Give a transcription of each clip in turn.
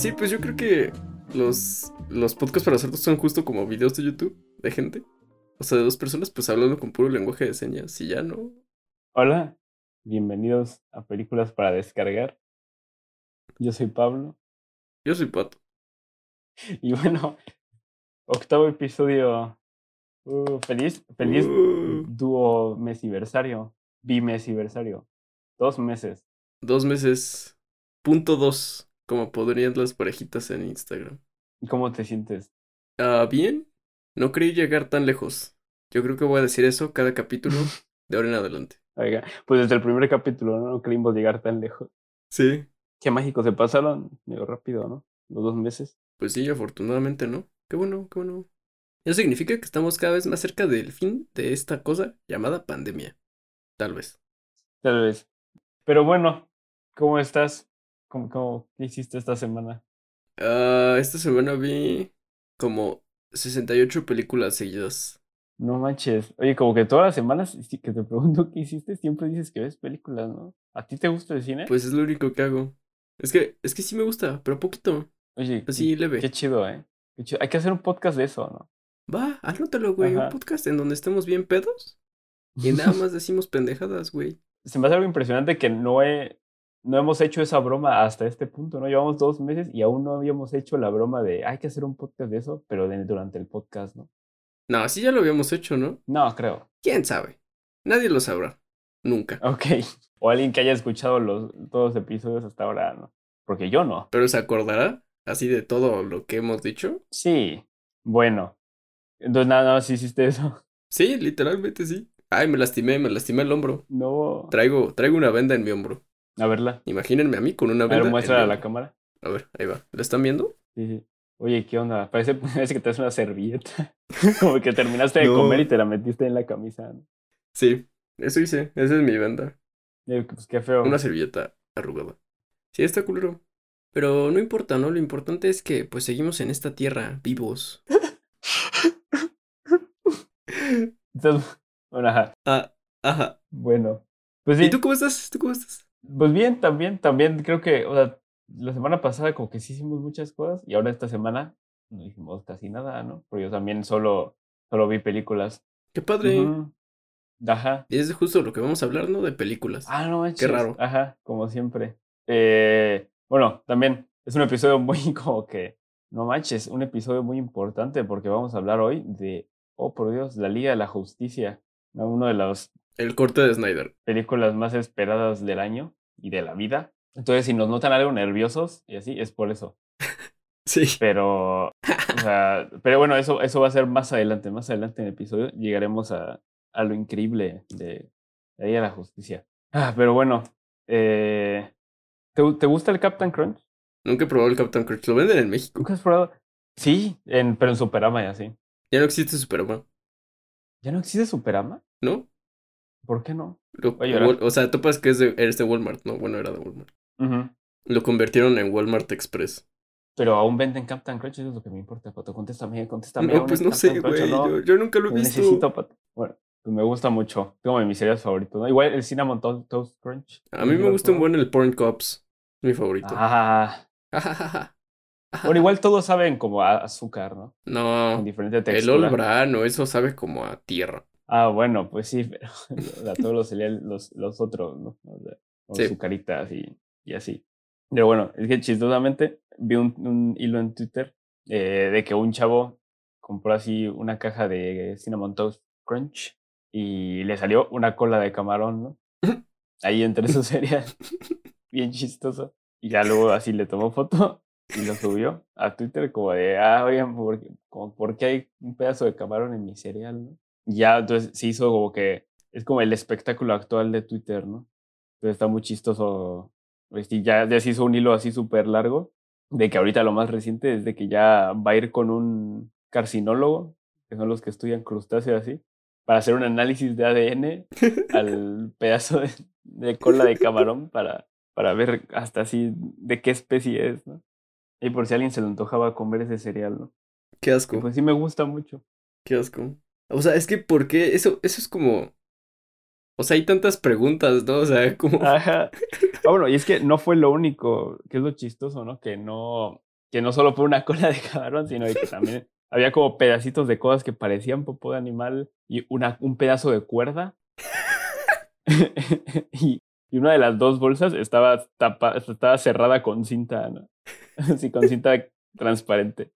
Sí, pues yo creo que los, los podcasts para nosotros son justo como videos de YouTube de gente. O sea, de dos personas pues hablando con puro lenguaje de señas y ya, ¿no? Hola, bienvenidos a Películas para Descargar. Yo soy Pablo. Yo soy Pato. Y bueno, octavo episodio. Uh, feliz, feliz Uh. dúo mesiversario, bimesiversario. Dos meses. Dos meses. Punto dos. Como podrían las parejitas en Instagram. ¿Y ¿Cómo te sientes? Ah, bien. No creí llegar tan lejos. Yo creo que voy a decir eso cada capítulo de ahora en adelante. Oiga, pues desde el primer capítulo no, no creímos llegar tan lejos. Sí. Qué mágico, se pasaron medio rápido, ¿no? Los dos meses. Pues sí, afortunadamente no. Qué bueno, qué bueno. Eso significa que estamos cada vez más cerca del fin de esta cosa llamada pandemia. Tal vez. Tal vez. Pero bueno, ¿cómo estás? ¿Cómo, cómo, ¿Qué hiciste esta semana? Ah, esta semana vi como 68 películas seguidas. No manches. Oye, como que todas las semanas que te pregunto qué hiciste, siempre dices que ves películas, ¿no? ¿A ti te gusta el cine? Pues es lo único que hago. Es que, es que sí me gusta, pero poquito. Oye, Así qué, leve. qué chido, ¿eh? Qué chido. Hay que hacer un podcast de eso, ¿no? Va, anótalo, güey. Un podcast en donde estemos bien pedos y nada más decimos pendejadas, güey. Se me hace algo impresionante que no he, no hemos hecho esa broma hasta este punto, ¿no? Llevamos dos meses y aún no habíamos hecho la broma de hay que hacer un podcast de eso, pero de- durante el podcast, ¿no? No, así ya lo habíamos hecho, ¿no? No, creo. ¿Quién sabe? Nadie lo sabrá. Nunca. Ok. O alguien que haya escuchado los, todos los episodios hasta ahora, ¿no? Porque yo no. Pero se acordará así de todo lo que hemos dicho. Sí. Bueno. Entonces nada más hiciste eso. Sí, literalmente sí. Ay, me lastimé, me lastimé el hombro. No. Traigo, traigo una venda en mi hombro. A verla. Imagínense a mí con una A venda. ver, en muéstrala a la cámara. A ver, ahí va. ¿La están viendo? Sí, sí. Oye, ¿qué onda? Parece, parece que te una servilleta. Como que terminaste de No. comer y te la metiste en la camisa. ¿no? Sí, eso hice. Esa es mi venda. Eh, Pues qué feo. Una servilleta arrugada. Sí, está culero. Pero no importa, ¿no? Lo importante es que pues seguimos en esta tierra, vivos. Entonces, bueno, ajá. Ah, ajá. Bueno. Pues sí. ¿Y tú cómo estás? ¿Tú cómo estás? Pues bien, también, también creo que, o sea, la semana pasada como que sí hicimos muchas cosas y ahora esta semana no hicimos casi nada, ¿no? Porque yo también solo, solo vi películas. Qué padre. Ujú. Ajá. Y es justo lo que vamos a hablar, ¿no? De películas. Ah, no manches. raro. Ajá, como siempre. Eh, bueno, también es un episodio muy como que, no manches, un episodio muy importante porque vamos a hablar hoy de, oh por Dios, la Liga de la Justicia, ¿no? una de las El corte de Snyder. películas más esperadas del año y de la vida. Entonces, si nos notan algo nerviosos y así, es por eso. Sí. Pero, o sea, pero bueno, eso, eso va a ser más adelante, más adelante en el episodio llegaremos a, a lo increíble de, de ahí a la justicia. Ah, pero bueno, eh, ¿te, te gusta el Captain Crunch? Nunca he probado el Captain Crunch. ¿Lo venden en México? ¿Nunca has probado? Sí, en, pero en Superama y así. Ya no existe Superman, ¿Ya no existe Superama? ¿no? ¿Por qué no? Lo- o sea, topas que es de, eres de Walmart, ¿no? Bueno, era de Walmart. Lo convirtieron en Walmart Express. Pero aún venden Captain Crunch, eso es lo que me importa, Pato. Contéstame, contéstame. No, ¿aún pues es no sé, Captain güey. no? Yo, yo nunca lo he visto. necesito, Pato. Bueno, pues me gusta mucho. Tengo mis cereales favoritos, ¿no? Igual el Cinnamon Toast, Toast Crunch. A mí me gusta un buen el Porn Cops. Mi favorito. Ah, bueno, igual todos saben como a azúcar, ¿no? No, diferente el textura. All Brano, eso sabe como a tierra. Ah, bueno, pues sí, pero sea, todos los cereales, los, los otros, ¿no? O sea, con Sí. azucaritas y, y así. Pero bueno, es que chistosamente vi un, un hilo en Twitter eh, de que un chavo compró así una caja de Cinnamon Toast Crunch y le salió una cola de camarón, ¿no? Ahí entre su cereal. Bien chistoso. Y ya luego así le tomó foto y lo subió a Twitter como de, ah, oigan, ¿por qué, como, ¿por qué hay un pedazo de camarón en mi cereal, no? Y ya, entonces se hizo como que, es como el espectáculo actual de Twitter, ¿no? Entonces está muy chistoso. Y ya, ya se hizo un hilo así súper largo, de que ahorita lo más reciente es de que ya va a ir con un carcinólogo, que son los que estudian crustáceos así, para hacer un análisis de ADN al pedazo de, de cola de camarón para, para ver hasta así de qué especie es, ¿no? Y por si a alguien se le antojaba comer ese cereal, ¿no? Qué Y asco, pues sí me gusta mucho. qué asco. O sea, es que, ¿por qué? Eso, eso es como. O sea, hay tantas preguntas, ¿no? O sea, como. Ajá. Ah, bueno, y es que no fue lo único, que es lo chistoso, ¿no? Que no, que no solo fue una cola de camarón, sino que también había como pedacitos de cosas que parecían popó de animal y una, un pedazo de cuerda. y, y, una de las dos bolsas estaba, tapa, estaba cerrada con cinta, ¿no? Así con cinta transparente.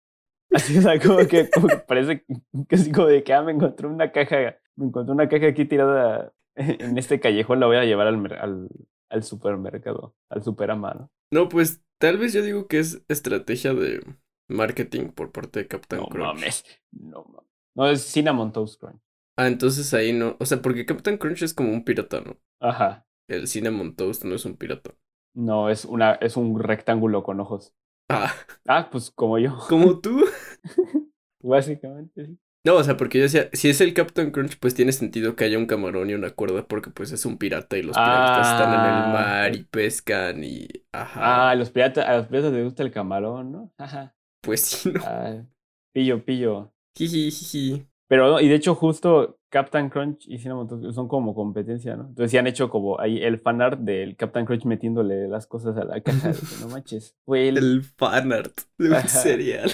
Así, o sea, como que, como que parece que así como de que ah, me encontré una caja, me encontré una caja aquí tirada en este callejón, la voy a llevar al, al, al supermercado, al superama, ¿no? No, pues tal vez yo digo que es estrategia de marketing por parte de Captain no Crunch. Mames, no mames. No, es Cinnamon Toast Crunch. Ah, entonces ahí no. O sea, porque Captain Crunch es como un pirata, ¿no? Ajá. El Cinnamon Toast no es un pirata. No, es una, es un rectángulo con ojos. Ah. Ah, pues como yo. Como tú. Básicamente, sí. No, o sea, porque yo decía, si es el Captain Crunch, pues tiene sentido que haya un camarón y una cuerda, porque pues es un pirata y los piratas están en el Ah, mar y pescan y. Ajá. Ah, a los piratas, a los piratas les gusta el camarón, ¿no? Ajá. Pues sí, no. Ah, pillo, pillo. Jiji, jiji. Pero, no, y de hecho, justo Captain Crunch y Cinnamon son como competencia, ¿no? Entonces, sí han hecho como ahí el fanart del Captain Crunch metiéndole las cosas a la caja. de que no manches. Fue el. El fanart de un cereal.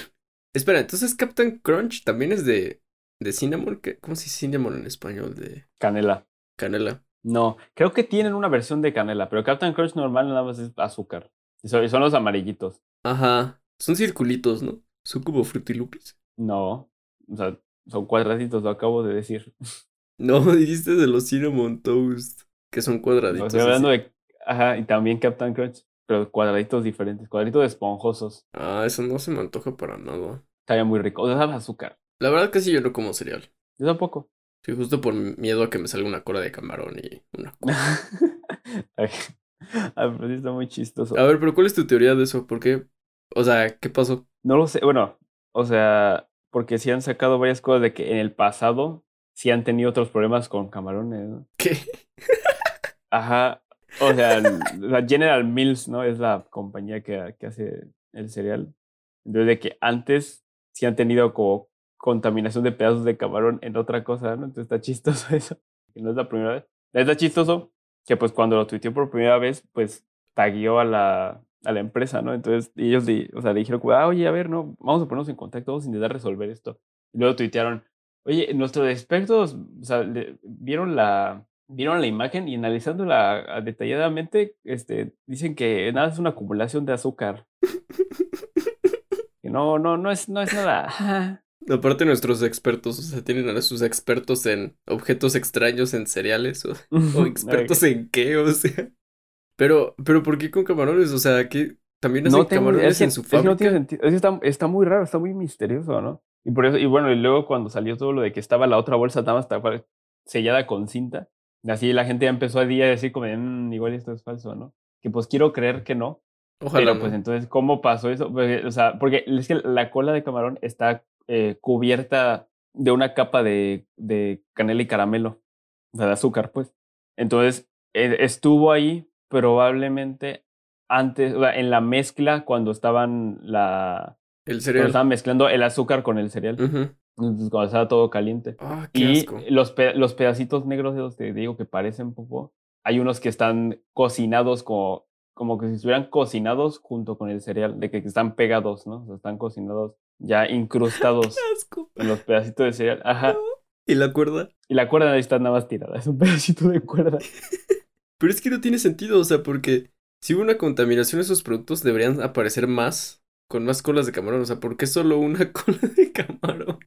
Espera, entonces Captain Crunch también es de. de cinnamon. ¿Qué- ¿Cómo se dice cinnamon en español? De Canela. canela. No, creo que tienen una versión de canela, pero Captain Crunch normal nada más es azúcar. Y son, y son los amarillitos. Ajá. Son circulitos, ¿no? Son como frutilupis. No, o sea, son cuadraditos, lo acabo de decir. No, dijiste de los cinnamon toast. Que son No, cuadraditos. estoy hablando así. de. Ajá, y también Captain Crunch, pero cuadraditos diferentes, cuadraditos esponjosos. Ah, eso no se me antoja para nada. Estaría muy rico. O sea, sabe azúcar. La verdad casi yo no como cereal. Yo tampoco. Sí, justo por miedo a que me salga una cola de camarón y una cola. Ay, pero sí está muy chistoso. A ver, pero ¿cuál es tu teoría de eso? ¿Por qué? O sea, ¿qué pasó? No lo sé, bueno, o sea, porque sí han sacado varias cosas de que en el pasado sí han tenido otros problemas con camarones, ¿no? ¿Qué? Ajá, o sea, la General Mills, ¿no? Es la compañía que, que hace el cereal. Entonces, de que antes sí han tenido como contaminación de pedazos de camarón en otra cosa, ¿no? Entonces está chistoso eso, que no es la primera vez. Está chistoso que pues cuando lo tuiteó por primera vez, pues tagueó a la, a la empresa, ¿no? Entonces ellos le, o sea, le dijeron, ah, oye, a ver, no, vamos a ponernos en contacto, vamos a intentar resolver esto. Y luego tuitearon, oye, nuestros expertos, o sea, le- vieron la, vieron la imagen y analizándola ah, detalladamente, este, dicen que nada es una acumulación de azúcar. Que no, no, no es, no es nada. Aparte nuestros expertos, o sea, tienen a sus expertos en objetos extraños en cereales o, o expertos en qué, o sea. Pero, pero ¿por qué con camarones? O sea, que también hacen No tengo, camarones es que, en su es que no fábrica. tiene sentido. Es que está, está muy raro, está muy misterioso, ¿no? Y por eso, y bueno, y luego cuando salió todo lo de que estaba la otra bolsa nada más sellada con cinta, así la gente ya empezó a día decir como, de, "Mm, igual esto es falso, ¿no? Que pues quiero creer que no, Ojalá pero no. pues entonces, ¿cómo pasó eso? Pues, o sea, porque es que la cola de camarón está eh, cubierta de una capa de, de canela y caramelo, o sea, de azúcar, pues. Entonces, eh, estuvo ahí probablemente antes, o sea, en la mezcla cuando estaban la El cuando cereal. estaban mezclando el azúcar con el cereal, entonces, cuando estaba todo caliente. Ah, qué Y asco. los, pe- los pedacitos negros de los que digo que parecen popó, hay unos que están cocinados como, como que si estuvieran cocinados junto con el cereal, de que están pegados, ¿no? O sea, están cocinados ya incrustados Qué asco. en los pedacitos de cereal. Ajá. ¿Y la cuerda? Y la cuerda ahí está nada más tirada, es un pedacito de cuerda. Pero es que no tiene sentido, o sea, porque si hubo una contaminación, esos productos deberían aparecer más, con más colas de camarón. O sea, ¿por qué solo una cola de camarón?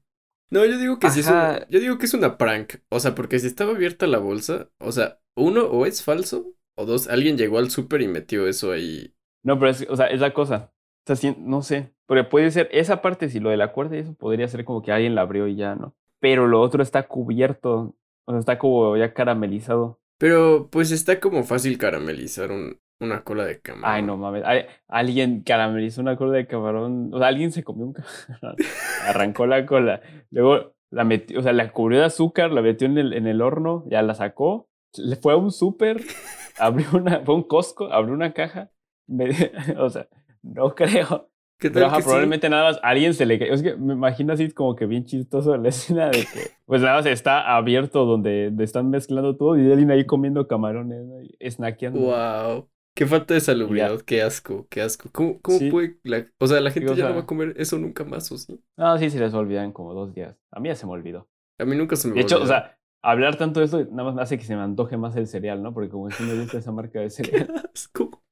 No, yo digo que sí es una, yo digo que es una prank. O sea, porque si estaba abierta la bolsa, o sea, uno, o es falso, o dos, alguien llegó al súper y metió eso ahí. No, pero es, o sea, es la cosa. O sea, sí, no sé. Pero puede ser, esa parte, si lo de la cuerda y eso podría ser como que alguien la abrió y ya, ¿no? Pero lo otro está cubierto. O sea, está como ya caramelizado. Pero pues está como fácil caramelizar un, una cola de camarón. Ay, no mames. Alguien caramelizó una cola de camarón. O sea, alguien se comió un camarón. Arrancó la cola. Luego la metió, o sea, la cubrió de azúcar, la metió en el, en el horno, ya la sacó. Le fue a un súper, abrió una, fue a un Costco, abrió una caja. me- o sea, no creo. ¿Qué Pero tal ajá, que sí? probablemente nada más a alguien se le cayó. Es que me imagino así como que bien chistoso la escena de que, pues nada más está abierto donde, están mezclando todo y alguien ahí comiendo camarones, ¿no? Snackeando. Wow. Qué falta de salubridad, qué asco, qué asco. ¿Cómo, cómo Sí. puede la... O sea, la gente o ya no va a comer eso nunca más, ¿o sí? No, sí, se les olvida en como dos días. A mí ya se me olvidó. A mí nunca se me De hecho, o sea, hablar tanto de esto nada más me hace que se me antoje más el cereal, ¿no? Porque como que sí me gusta esa marca de cereal. asco.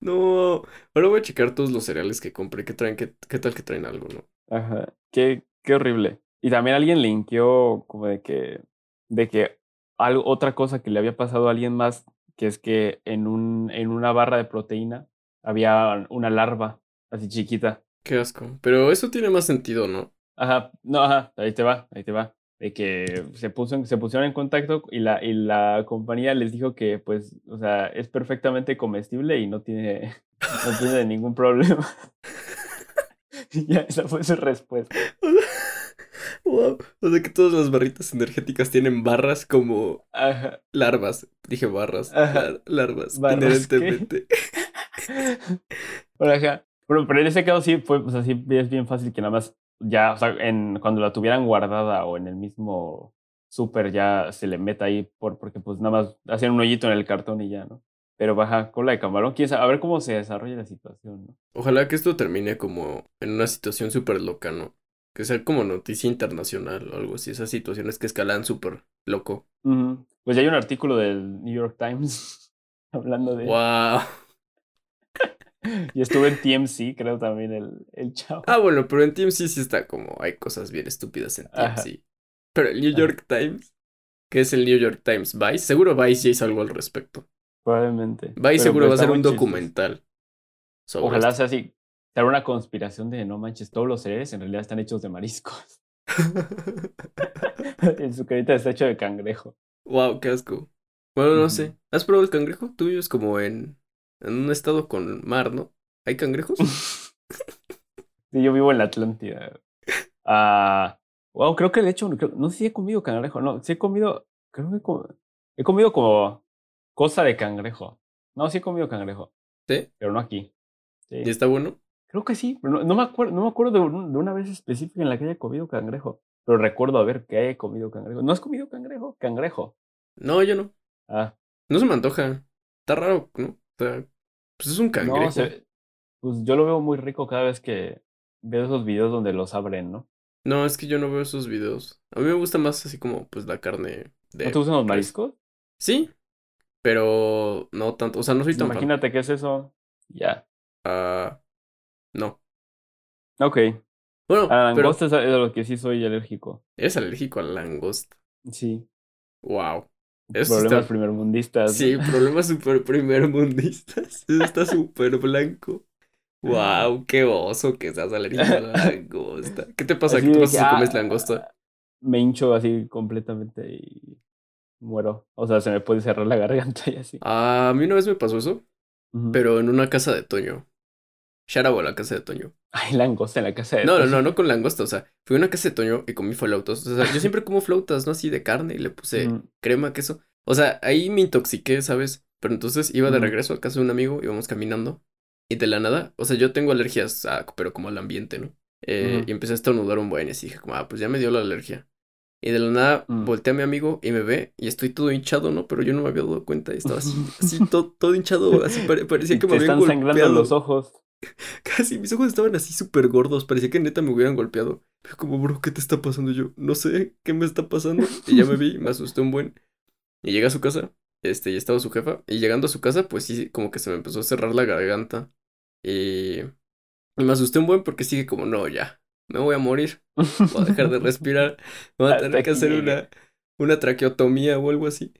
No, ahora voy a checar todos los cereales que compré, que traen, qué, qué tal que traen algo, ¿no? Ajá. Qué, qué horrible. Y también alguien linkeó como de que, de que algo, otra cosa que le había pasado a alguien más, que es que en un, en una barra de proteína había una larva así chiquita. Qué asco. Pero eso tiene más sentido, ¿no? Ajá, no, ajá, ahí te va, ahí te va. De que se, puso se pusieron en contacto y la, y la compañía les dijo que, pues, o sea, es perfectamente comestible y no tiene, no tiene ningún problema. Y ya, esa fue su respuesta. Wow. O sea que todas las barritas energéticas tienen barras como Ajá. larvas. Dije barras. Ajá. lar- larvas. ¿Barras qué? inherentemente. Bueno, ajá. Bueno, pero en ese caso sí fue, pues así es bien fácil que nada más ya, o sea, en, cuando la tuvieran guardada o en el mismo súper ya se le meta ahí por, porque pues nada más hacían un hoyito en el cartón y ya, ¿no? Pero baja, cola de camarón, quién sabe, a ver cómo se desarrolla la situación, ¿no? Ojalá que esto termine como en una situación súper loca, ¿no? Que sea como noticia internacional o algo así. Esas situaciones que escalan súper loco. Pues ya hay un artículo del New York Times hablando de... Wow. Y estuvo en TMC, creo también el, el chavo. Ah, bueno, pero en TMC sí está como. Hay cosas bien estúpidas en Ajá. TMC. Pero el New Ajá. York Times, que es el New York Times Vice, seguro Vice ya hizo algo al respecto. Probablemente. Vice Pero, seguro va a ser un documental. Sobre Ojalá esto. sea así. Sea una conspiración de no manches, todos los cereales en realidad están hechos de mariscos. El sucarita está hecho de cangrejo. wow, qué asco. Bueno, no sé. ¿Has probado el cangrejo? Tú vives como en, en un estado con mar, ¿no? ¿Hay cangrejos? Sí, yo vivo en la Atlántida. Ah, wow, creo que de hecho, creo- no sé si he comido cangrejo, no, sí he comido, creo que he co- he comido como cosa de cangrejo. No, sí he comido cangrejo, ¿Sí? pero no aquí. Sí. ¿Y está bueno? Creo que sí, pero no, no me acuerdo, no me acuerdo de, un- de una vez específica en la que haya comido cangrejo, pero recuerdo haber que haya comido cangrejo. ¿No has comido cangrejo? Cangrejo. No, yo no. Ah, No se me antoja. Está raro, ¿no? Sea, pues es un cangrejo. no, se- pues yo lo veo muy rico cada vez que veo esos videos donde los abren, ¿no? No, es que yo no veo esos videos. A mí me gusta más así como pues la carne de ¿No te gustan los mariscos? Sí, pero no tanto. O sea, no soy Pues tan fan. imagínate qué es eso. Ya. Ah, no. Ok. Bueno, A la langosta es a lo que sí soy alérgico. eres alérgico a la langosta. Sí. Wow. Eso Problemas está... primermundistas. Sí, problemas súper primermundistas. Eso está súper blanco. Wow, qué oso que seas alérgico a la langosta. ¿Qué te pasa? Así ¿Qué te pasa si comes ah, langosta? Me hincho así completamente y muero. O sea, se me puede cerrar la garganta y así. A mí una vez me pasó eso, pero en una casa de Toño. Out a la casa de Toño. Hay langosta en la casa de No, no, Toño. no, no con langosta. O sea, fui a una casa de Toño y comí flautas. O sea, yo siempre como flautas, ¿no? Así de carne y le puse Ujú. crema, queso. O sea, ahí me intoxiqué, ¿sabes? Pero entonces iba de regreso a casa de un amigo, íbamos caminando. Y de la nada, o sea, yo tengo alergias, a, pero como al ambiente, ¿no? Eh. Y empecé a estornudar un buen y así dije, como, ah, pues ya me dio la alergia. Y de la nada Mm. volteé a mi amigo y me ve y estoy todo hinchado, ¿no? Pero yo no me había dado cuenta y estaba así, así todo, todo hinchado, así pare- parecía que me habían están sangrando golpeado. los ojos. Casi, mis ojos estaban así súper gordos, parecía que neta me hubieran golpeado. Pero como, bro, ¿qué te está pasando? Y yo, no sé, ¿qué me está pasando? Y ya me vi, me asusté un buen. Y llegué a su casa, este, y estaba su jefa. Y llegando a su casa, pues sí, como que se me empezó a cerrar la garganta. Y, y me asusté un buen porque sigue como, no, ya, me voy a morir. Voy a dejar de respirar. Voy a tener que hacer una, una traqueotomía o algo así.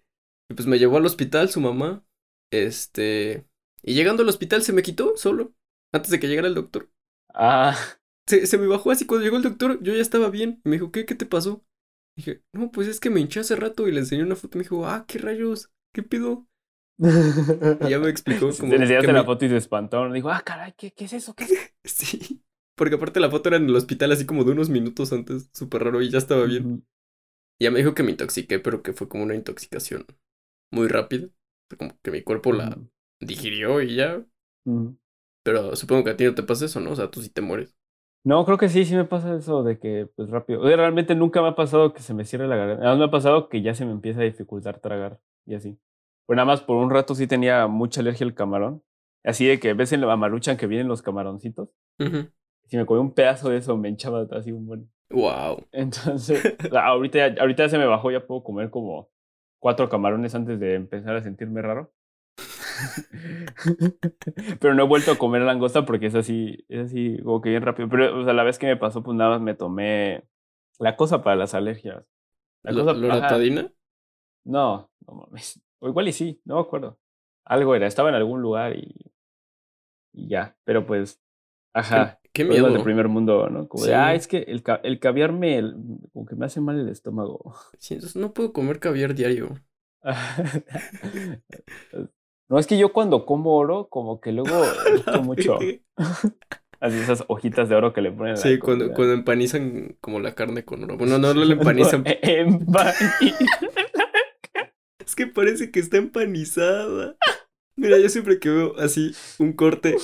Y pues me llevó al hospital su mamá. Este, y llegando al hospital se me quitó solo, antes de que llegara el doctor. Ah, Se, se me bajó así cuando llegó el doctor, yo ya estaba bien. Y me dijo, ¿qué? ¿Qué te pasó? Dije, no, pues es que me hinché hace rato y le enseñé una foto. Me dijo, ah, qué rayos, qué pido. Y ya me explicó Se como le enseñaste la foto y se espantó. Dijo, ah, caray, ¿qué, qué es eso? ¿Qué es? Sí, porque aparte la foto era en el hospital así como de unos minutos antes, súper raro y ya estaba bien. Ujú. Y ya me dijo que me intoxiqué, pero que fue como una intoxicación muy rápida. Como que mi cuerpo la Ujú. digirió y ya. Pero supongo que a ti no te pasa eso, ¿no? O sea, tú sí te mueres. No, creo que sí, sí me pasa eso de que, pues rápido. O sea, realmente nunca me ha pasado que se me cierre la garganta. Nada más me ha pasado que ya se me empieza a dificultar tragar y así. Pues nada más por un rato sí tenía mucha alergia al camarón. Así de que ves en la maruchan que vienen los camaroncitos. Si me comí un pedazo de eso, me hinchaba así un buen. Wow. Entonces, ahorita, ya, ahorita se me bajó, ya puedo comer como cuatro camarones antes de empezar a sentirme raro. Pero no he vuelto a comer langosta porque es así, es así como que bien rápido. Pero, o sea, la vez que me pasó, pues nada más me tomé la cosa para las alergias. La cosa, ¿Loratadina? No, no mames. O igual y sí, no me acuerdo. Algo era, estaba en algún lugar y, y ya. Pero pues, ajá. Qué, miedo. del primer mundo, ¿no? Como de, ah, es que el, el caviar me, como que me hace mal el estómago. Sí, entonces no puedo comer caviar diario. No, es que yo cuando como oro, como que luego mucho. Así esas hojitas de oro que le ponen. Sí, cuando, cuando empanizan como la carne con oro. Bueno, no, no la empanizan. es que parece que está empanizada. Mira, yo siempre que veo así un corte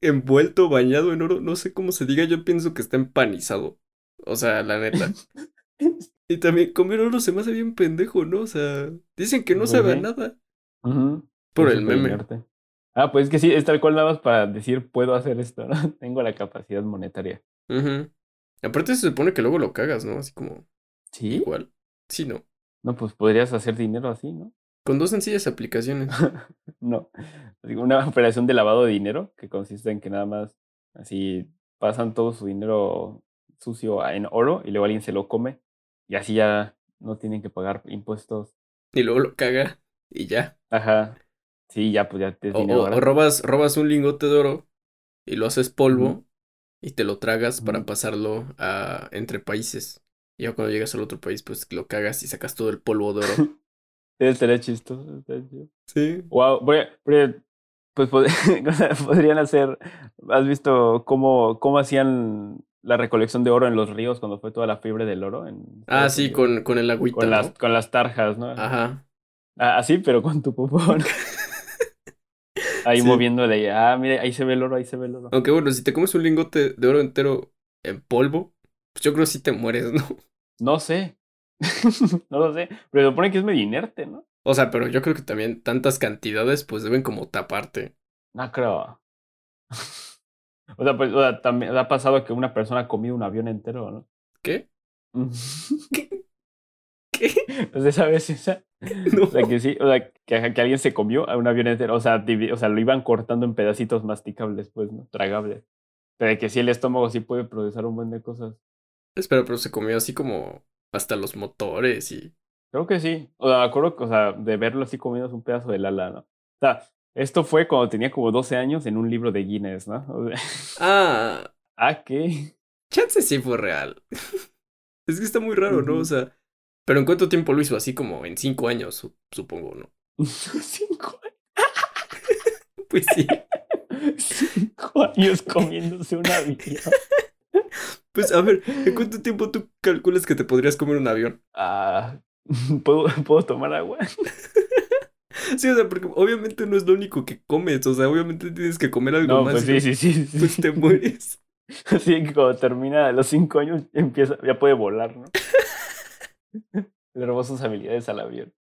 envuelto, bañado en oro, no sé cómo se diga, yo pienso que está empanizado. O sea, la neta. Y también comer oro se me hace bien pendejo, ¿no? O sea, dicen que no sabe a nada. Por el meme. Ah, pues es que sí, es tal cual nada más para decir puedo hacer esto, ¿no? Tengo la capacidad monetaria. Aparte se supone que luego lo cagas, ¿no? Así como. Sí. Igual. Sí, no. No, pues podrías hacer dinero así, ¿no? Con dos sencillas aplicaciones. no. Una operación de lavado de dinero que consiste en que nada más así pasan todo su dinero sucio en oro y luego alguien se lo come y así ya no tienen que pagar impuestos. Y luego lo caga y ya. Ajá. Sí, ya, pues ya te o, o, robas, robas un lingote de oro y lo haces polvo y te lo tragas para pasarlo a entre países. Y ya cuando llegas al otro país, pues lo cagas y sacas todo el polvo de oro. Estaría chistoso. Sí. Wow, pues podrían hacer. ¿Has visto cómo, cómo hacían la recolección de oro en los ríos cuando fue toda la fiebre del oro? En ah, sí, con, con el agüita. Con, las, con las tarjas, ¿no? Ajá. Ah, así, pero con tu popón. ahí moviéndole. Ah, mire, ahí se ve el oro, ahí se ve el oro. Aunque bueno, si te comes un lingote de oro entero en polvo, pues yo creo que sí te mueres, ¿no? No sé. no lo sé. Pero supone que es medio inerte, ¿no? O sea, pero yo creo que también tantas cantidades pues deben como taparte. No creo. o sea, pues o sea, también ha pasado que una persona ha comido un avión entero, ¿no? ¿Qué? ¿Qué? ¿Qué? O sea, ¿sabes esa? O sea, que sí, o sea, que, alguien se comió a un avión entero. O sea, o sea, lo iban cortando en pedacitos masticables, pues, ¿no? Tragables. Pero que sí el estómago sí puede procesar un buen de cosas. Espera, pero se comió así como hasta los motores y. Creo que sí. O sea, me acuerdo o sea, de verlo así comiendo un pedazo de ala, ¿no? O sea, esto fue cuando tenía como 12 años en un libro de Guinness, ¿no? ah. ¿Ah, qué? Chance sí fue real. es que está muy raro, ¿no? O sea, pero ¿en cuánto tiempo lo hizo? Así como en cinco años, supongo, ¿no? ¿Cinco años? pues sí. Cinco años comiéndose un avión. Pues a ver, ¿en cuánto tiempo tú calculas que te podrías comer un avión? Ah, ¿puedo, ¿puedo tomar agua? Sí, o sea, porque obviamente no es lo único que comes, o sea, obviamente tienes que comer algo no, más. Pues sí, sí, sí, sí. Pues te mueres. Así que cuando termina los cinco años empieza, ya puede volar, ¿no? Le robó sus habilidades al avión.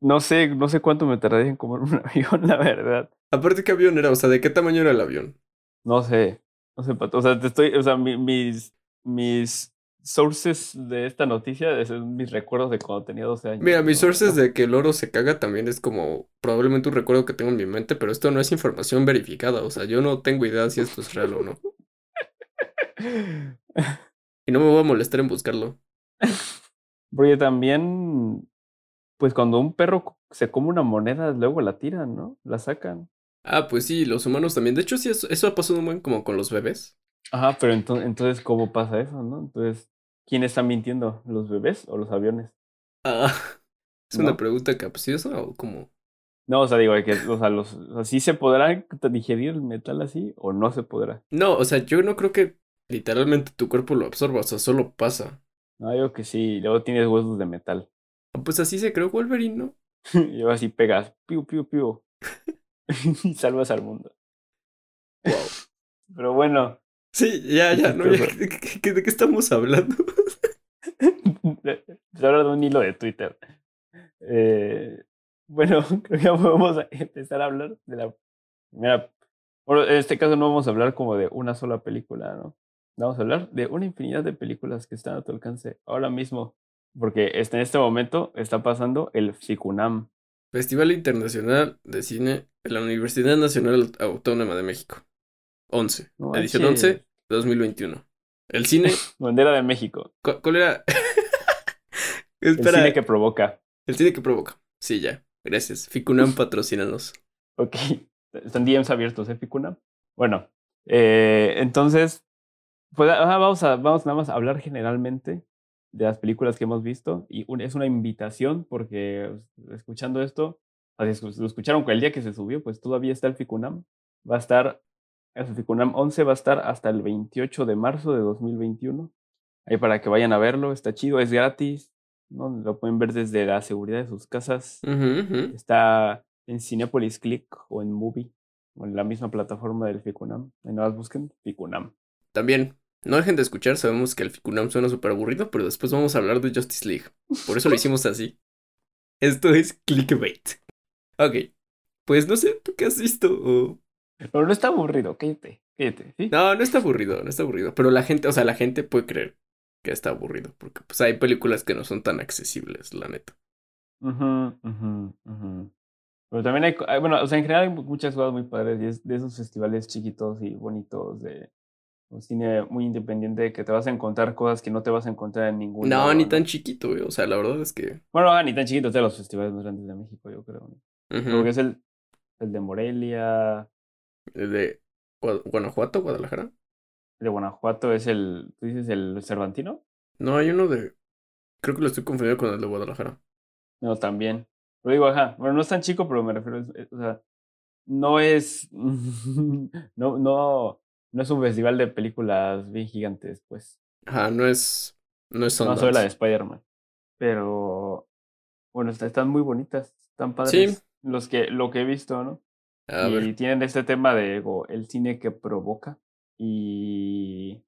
No sé, no sé cuánto me tardaría en comer un avión, la verdad. Aparte, ¿qué avión era? O sea, ¿de qué tamaño era el avión? No sé. No sé, O sea, te estoy. O sea, mis. Mis sources de esta noticia son mis recuerdos de cuando tenía 12 años. Mira, mis sources de que el oro se caga también es como probablemente un recuerdo que tengo en mi mente, pero esto no es información verificada. O sea, yo no tengo idea si esto es real o no. Y no me voy a molestar en buscarlo. Porque también, pues cuando un perro se come una moneda, luego la tiran, ¿no? La sacan. Ah, pues sí, los humanos también. De hecho, sí, eso, eso ha pasado muy como con los bebés. Ajá, pero entonces, entonces, ¿cómo pasa eso, no? Entonces, ¿quién está mintiendo? ¿Los bebés o los aviones? Ah, ¿es una pregunta capciosa o cómo? No, o sea, digo, que, o sea, los, o ¿sí se podrá digerir el metal así o no se podrá? No, o sea, yo no creo que literalmente tu cuerpo lo absorba, o sea, solo pasa. No, digo que sí, luego tienes huesos de metal. Pues así se creó Wolverine, ¿no? y luego así pegas, piu, piu, piu. y salvas al mundo. Wow. Pero bueno. Sí, ya, ya, ¿no? ¿de, qué, estamos hablando? Se habla de un hilo de Twitter. Eh, bueno, creo que ya podemos empezar a hablar de la primera. Bueno, en este caso no vamos a hablar como de una sola película, ¿no? Vamos a hablar de una infinidad de películas que están a tu alcance ahora mismo, porque este, en este momento está pasando el FICUNAM. Festival Internacional de Cine de la Universidad Nacional Autónoma de México. 11. edición 11, 2021. El cine. Bandera de México. ¿Cuál, era? el cine que provoca. El cine que provoca. Sí, ya. Gracias. Ficunam patrocínanos. ok. Están DMs abiertos, ¿eh, Ficunam? Bueno, eh, entonces, pues vamos, a, vamos nada más a hablar generalmente de las películas que hemos visto y es una invitación porque escuchando esto, lo escucharon el día que se subió, pues todavía está el Ficunam. Va a estar, el Ficunam 11 va a estar hasta el 28 de marzo de 2021. Ahí para que vayan a verlo, está chido, es gratis, ¿no? Lo pueden ver desde la seguridad de sus casas. Está en Cinepolis Click o en Movie, o en la misma plataforma del Ficunam. Ahí nada más busquen Ficunam. También, no dejen de escuchar, sabemos que el Ficunam suena súper aburrido, pero después vamos a hablar de Justice League. Por eso lo hicimos así. Esto es clickbait. Ok. Pues no sé, ¿tú qué has visto? Pero no está aburrido, cállate, cállate, ¿sí? No, no está aburrido, no está aburrido. Pero la gente, o sea, la gente puede creer que está aburrido. Porque pues hay películas que no son tan accesibles, la neta. Pero también hay, bueno, o sea, en general hay muchas cosas muy padres y es de esos festivales chiquitos y bonitos de un cine muy independiente que te vas a encontrar cosas que no te vas a encontrar en ningún No, ni tan chiquito, güey. O sea, la verdad es que. Bueno, ni tan chiquito, es de los festivales más grandes de México, yo creo. Creo que es el, el de Morelia. El de Guanajuato, Guadalajara. El de Guanajuato es el. ¿Tú dices el Cervantino? No, hay uno de. Creo que lo estoy confundiendo con el de Guadalajara. No, también. Lo digo, ajá. Bueno, no es tan chico, pero me refiero. O sea, no es. no, no no es un festival de películas bien gigantes, pues. Ajá, no es. No es No soy la de Spider-Man. Pero. Bueno, están muy bonitas. Están padres. Sí. Los que, lo que he visto, ¿no? y tienen este tema de el cine que provoca. Y.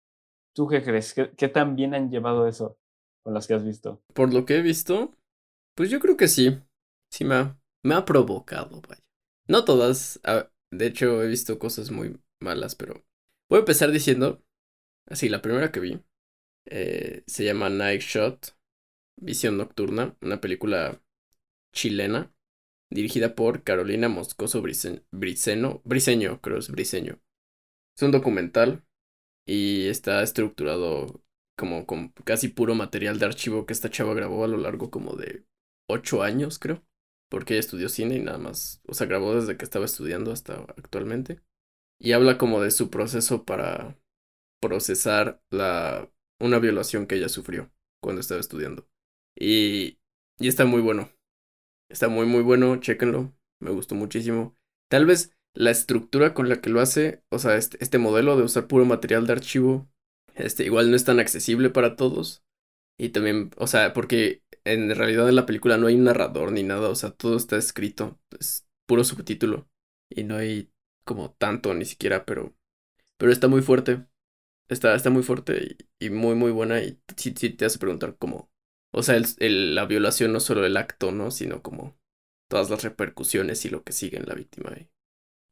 ¿Tú qué crees? ¿Qué, ¿Qué tan bien han llevado eso con las que has visto? Por lo que he visto, pues yo creo que sí. Sí me ha, me ha provocado, vaya. No todas. Ah, de hecho, he visto cosas muy malas, pero Voy a empezar diciendo, así, la primera que vi eh, se llama Night Shot, Visión Nocturna, una película chilena dirigida por Carolina Moscoso Briceño, Briseño, creo es Briseño. Es un documental y está estructurado como con casi puro material de archivo que esta chava grabó a lo largo como de ocho años, creo. Porque ella estudió cine y nada más, o sea, grabó desde que estaba estudiando hasta actualmente y habla como de su proceso para procesar la una violación que ella sufrió cuando estaba estudiando. Y, y está muy bueno. Está muy muy bueno, chéquenlo. Me gustó muchísimo. Tal vez la estructura con la que lo hace, o sea, este, este modelo de usar puro material de archivo, este igual no es tan accesible para todos. Y también, o sea, porque en realidad en la película no hay narrador ni nada, o sea, todo está escrito, es puro subtítulo. Y no hay como tanto ni siquiera, pero, pero está muy fuerte. Está, está muy fuerte y, muy, muy buena y sí, sí, te hace preguntar cómo, o sea, el, la violación no solo el acto, ¿no? Sino como todas las repercusiones y lo que sigue en la víctima. Y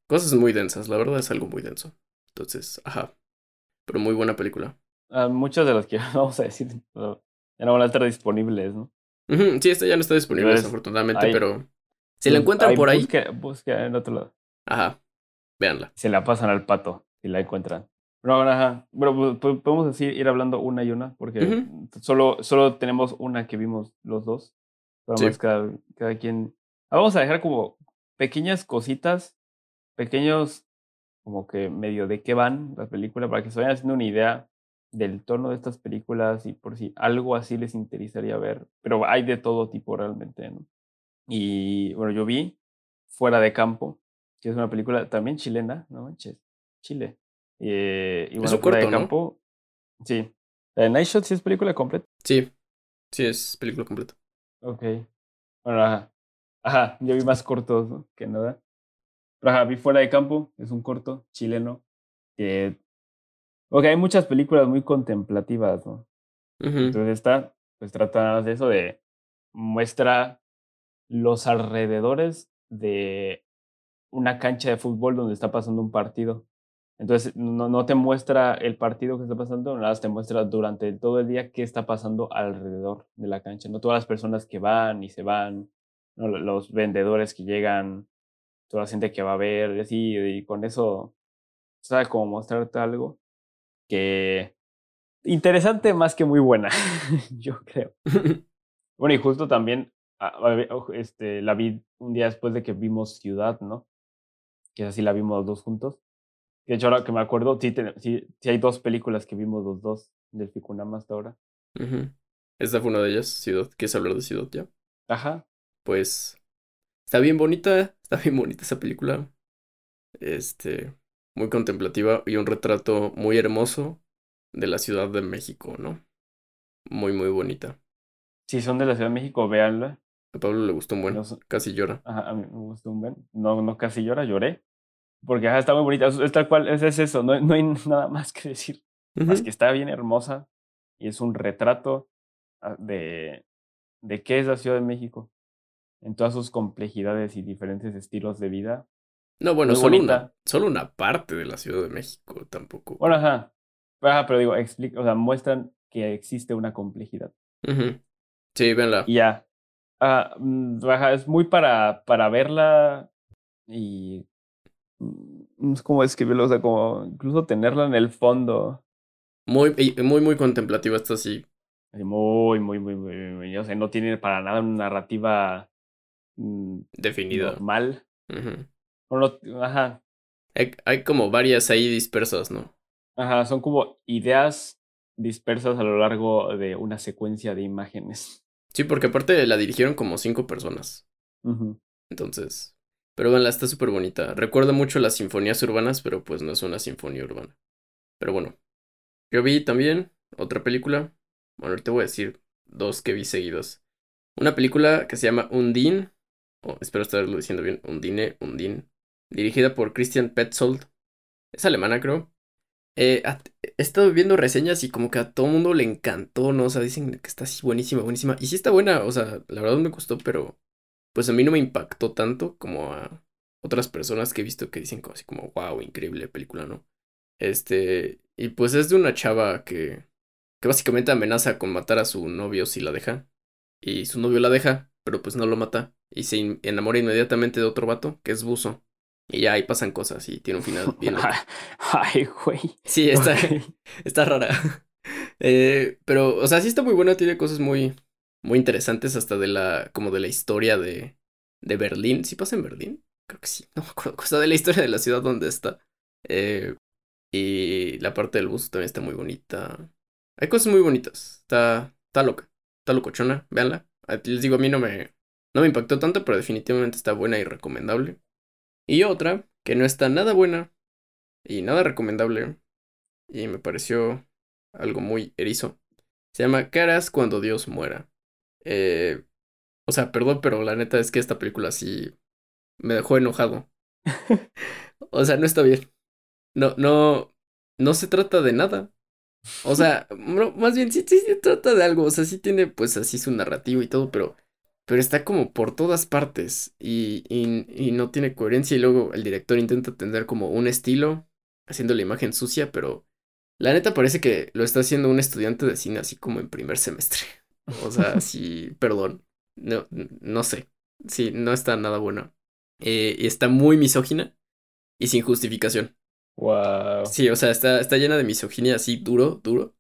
cosas muy densas, la verdad es algo muy denso. Entonces, ajá. Pero muy buena película. Ah, muchas de las que vamos a decir ya no van a estar disponibles, ¿no? sí, esta ya no está disponible, desafortunadamente, pero si la encuentran por ahí. busca en otro lado. Ajá. Veanla. Se la pasan al pato y la encuentran. Pero, ajá. Pero podemos decir, ir hablando una y una, porque solo, solo tenemos una que vimos los dos. Vamos cada, cada quien. Ah, vamos a dejar como pequeñas cositas, pequeños, como que medio de qué van las películas, para que se vayan haciendo una idea del tono de estas películas y por si algo así les interesaría ver. Pero hay de todo tipo realmente, ¿no? Y bueno, yo vi Fuera de Campo, que es una película también chilena, no manches, Chile. Eh, y bueno, corto, de campo, sí. ¿La Night Shot sí es película completa? Sí, sí es película completa. Ok. Bueno, ajá. Ajá, yo vi más cortos ¿no? que nada. Pero ajá, vi Fuera de Campo, es un corto chileno que... Ok, hay muchas películas muy contemplativas, ¿no? Entonces esta, pues trata de eso de muestra los alrededores de una cancha de fútbol donde está pasando un partido. Entonces, no, no te muestra el partido que está pasando, nada más te muestra durante todo el día qué está pasando alrededor de la cancha. No todas las personas que van y se van, ¿no? los vendedores que llegan, toda la gente que va a ver, y así, y con eso, sabe cómo mostrarte algo que interesante más que muy buena, yo creo. bueno, y justo también este, la vi un día después de que vimos Ciudad, ¿no? Que así la vimos los dos juntos. De hecho, ahora que me acuerdo, sí, sí, hay dos películas que vimos los dos del Ficunama hasta ahora. Esta fue una de ellas, Ciudad. ¿Quieres hablar de Ciudad ya? Ajá. Pues está bien bonita, está bien bonita esa película. Este, muy contemplativa y un retrato muy hermoso de la Ciudad de México, ¿no? Muy, muy bonita. Si son de la Ciudad de México, véanla. A Pablo le gustó un buen, casi llora. Ajá, a mí me gustó un buen. No, no casi llora, lloré. Porque ajá, está muy bonita. Es tal cual, es, eso, no, no, hay nada más que decir. Más que está bien hermosa y es un retrato ah, de, de qué es la Ciudad de México en todas sus complejidades y diferentes estilos de vida. No, bueno, solo una, solo una parte de la Ciudad de México tampoco. Bueno, ajá. Ajá, pero digo, explica, o sea, muestran que existe una complejidad. Sí, venla. Y ya. Ah, mm, ajá, es muy para, para verla y mm, no sé cómo escribirlo, o sea, como incluso tenerla en el fondo. Muy, muy, muy contemplativa esto sí. Muy, muy, muy, muy, muy, o sea, no tiene para nada una narrativa mm, definida. Normal. ajá. Hay, hay como varias ahí dispersas, ¿no? Ajá, son como ideas dispersas a lo largo de una secuencia de imágenes. Sí, porque aparte la dirigieron como cinco personas. Entonces, pero bueno, está súper bonita. Recuerda mucho las sinfonías urbanas, pero pues no es una sinfonía urbana. Pero bueno, yo vi también otra película. Bueno, ahorita voy a decir dos que vi seguidos. Una película que se llama Undine, espero estarlo diciendo bien, Undine, Undine, dirigida por Christian Petzold. Es alemana, creo. Eh, he estado viendo reseñas y como que a todo mundo le encantó, ¿no? O sea, dicen que está así buenísima, buenísima. Y sí está buena, o sea, la verdad me gustó, pero pues a mí no me impactó tanto como a otras personas que he visto que dicen así como, wow, increíble película, ¿no? Este, y pues es de una chava que, que básicamente amenaza con matar a su novio si la deja. Y su novio la deja, pero pues no lo mata. Y se enamora inmediatamente de otro vato, que es buzo. Y ya ahí pasan cosas y tiene un final bien. Ay, güey. Sí, está, está rara. Eh, pero, o sea, sí está muy buena, tiene cosas muy, muy interesantes hasta de la, como de la historia de, de Berlín. ¿Sí pasa en Berlín? Creo que sí, no me acuerdo. Cosa de la historia de la ciudad donde está. Eh, y la parte del bus también está muy bonita. Hay cosas muy bonitas. Está, está loca. Está locochona. Véanla. Les digo, a mí no me, no me impactó tanto, pero definitivamente está buena y recomendable. Y otra que no está nada buena y nada recomendable. Y me pareció algo muy erizo. Se llama Caras cuando Dios muera. Eh, o sea, perdón, pero la neta es que esta película sí me dejó enojado. o sea, no está bien. No, no, no se trata de nada. O sea, más bien sí, sí, se trata de algo. O sea, sí tiene pues así su narrativo y todo, pero pero está como por todas partes y, y, no tiene coherencia y luego el director intenta tener como un estilo haciendo la imagen sucia, pero la neta parece que lo está haciendo un estudiante de cine así como en primer semestre. O sea, sí, perdón, no, no sé, sí, no está nada buena. Eh, y está muy misógina y sin justificación. Wow. Sí, o sea, está, está llena de misoginia así duro, duro.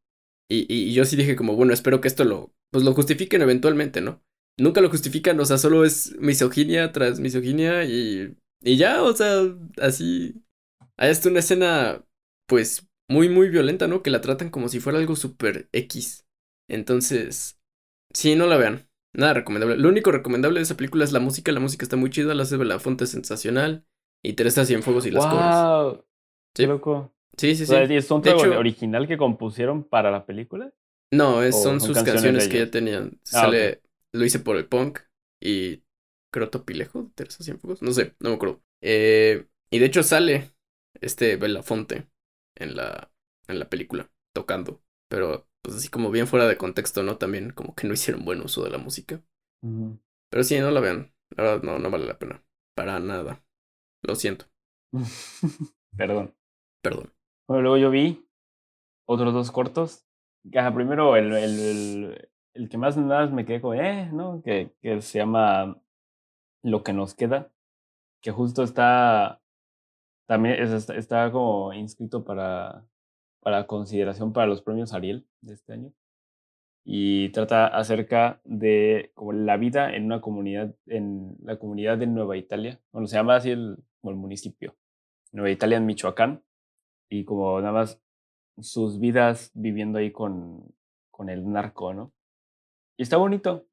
Y, y, y yo sí dije como, bueno, espero que esto lo, pues lo justifiquen eventualmente, ¿no? Nunca lo justifican, o sea, solo es misoginia tras misoginia y, y ya, o sea, así. Hay hasta una escena, pues, muy, muy violenta, ¿no? Que la tratan como si fuera algo súper X. Entonces, sí, no la vean. Nada recomendable. Lo único recomendable de esa película es la música. La música está muy chida, la hace la fuente sensacional. Y Teresa Cienfuegos y las wow. Sí. loco. Sí, sí, sí. ¿Es un original que compusieron para la película? No, es, son, sus canciones, que ya tenían. Ah, Sale, lo hice por el punk y Croto Pilejo, Teresa Cienfuegos, no sé, no me acuerdo. Eh, y de hecho sale este Belafonte en la, en la película, tocando, pero pues así como bien fuera de contexto, ¿no? También como que no hicieron buen uso de la música. Pero sí, no la vean. La verdad, no, no vale la pena. Para nada. Lo siento. Perdón. Perdón. Bueno, luego yo vi otros dos cortos. Ajá, primero el, el, el, el que más nada me quedé con, eh, ¿no? Que, se llama Lo que nos queda. Que justo está. También es- está, como inscrito para, para consideración para los premios Ariel de este año. Y trata acerca de como la vida en una comunidad, en la comunidad de Nueva Italia. Bueno, se llama así el, el municipio. Nueva Italia en Michoacán. Y como nada más sus vidas viviendo ahí con, con el narco, ¿no? Y está bonito.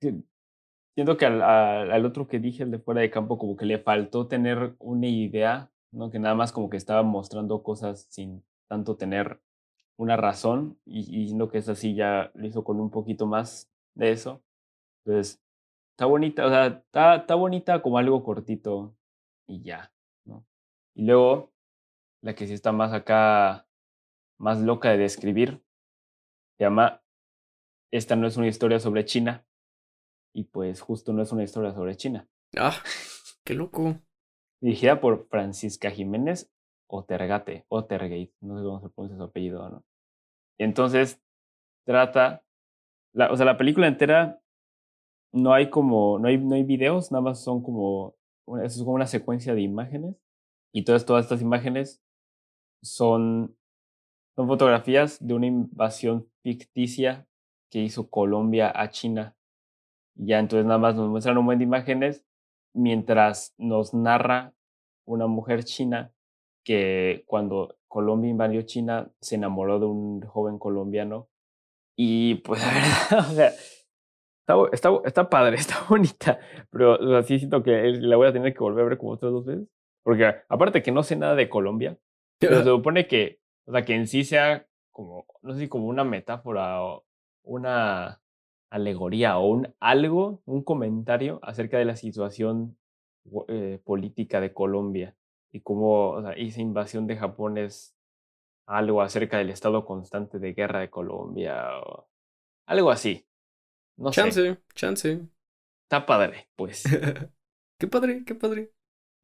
Siento que al, otro que dije, el de fuera de campo, como que le faltó tener una idea, ¿no? Que nada más como que estaba mostrando cosas sin tanto tener una razón y, y que esa sí ya lo hizo con un poquito más de eso. Entonces, está bonita, o sea, está, está bonita como algo cortito y ya, ¿no? Y luego, la que sí está más acá, más loca de describir, se llama Esta no es una historia sobre China. Y pues justo no es una historia sobre China. Ah, qué loco. Dirigida por Francisca Jiménez Otergate, Otergate, no sé cómo se pronuncia su apellido, ¿no? Entonces trata, la, o sea, la película entera no hay como, no hay, no hay videos, nada más son como, una- es como una secuencia de imágenes. Y todas, todas estas imágenes son, son fotografías de una invasión ficticia que hizo Colombia a China. Y ya entonces nada más nos muestran un buen de imágenes mientras nos narra una mujer china que cuando Colombia invadió China se enamoró de un joven colombiano. Y pues la verdad, o sea, está, está, está padre, está bonita, pero o sea, sí siento que la voy a tener que volver a ver como otras dos veces. Porque aparte que no sé nada de Colombia, pero se supone que, o sea, que en sí sea como, no sé como una metáfora o una alegoría o un algo, un comentario acerca de la situación eh, política de Colombia y cómo o sea, esa invasión de Japón es algo acerca del estado constante de guerra de Colombia o algo así. No sé, Chance, chance. está padre, pues. qué padre, qué padre.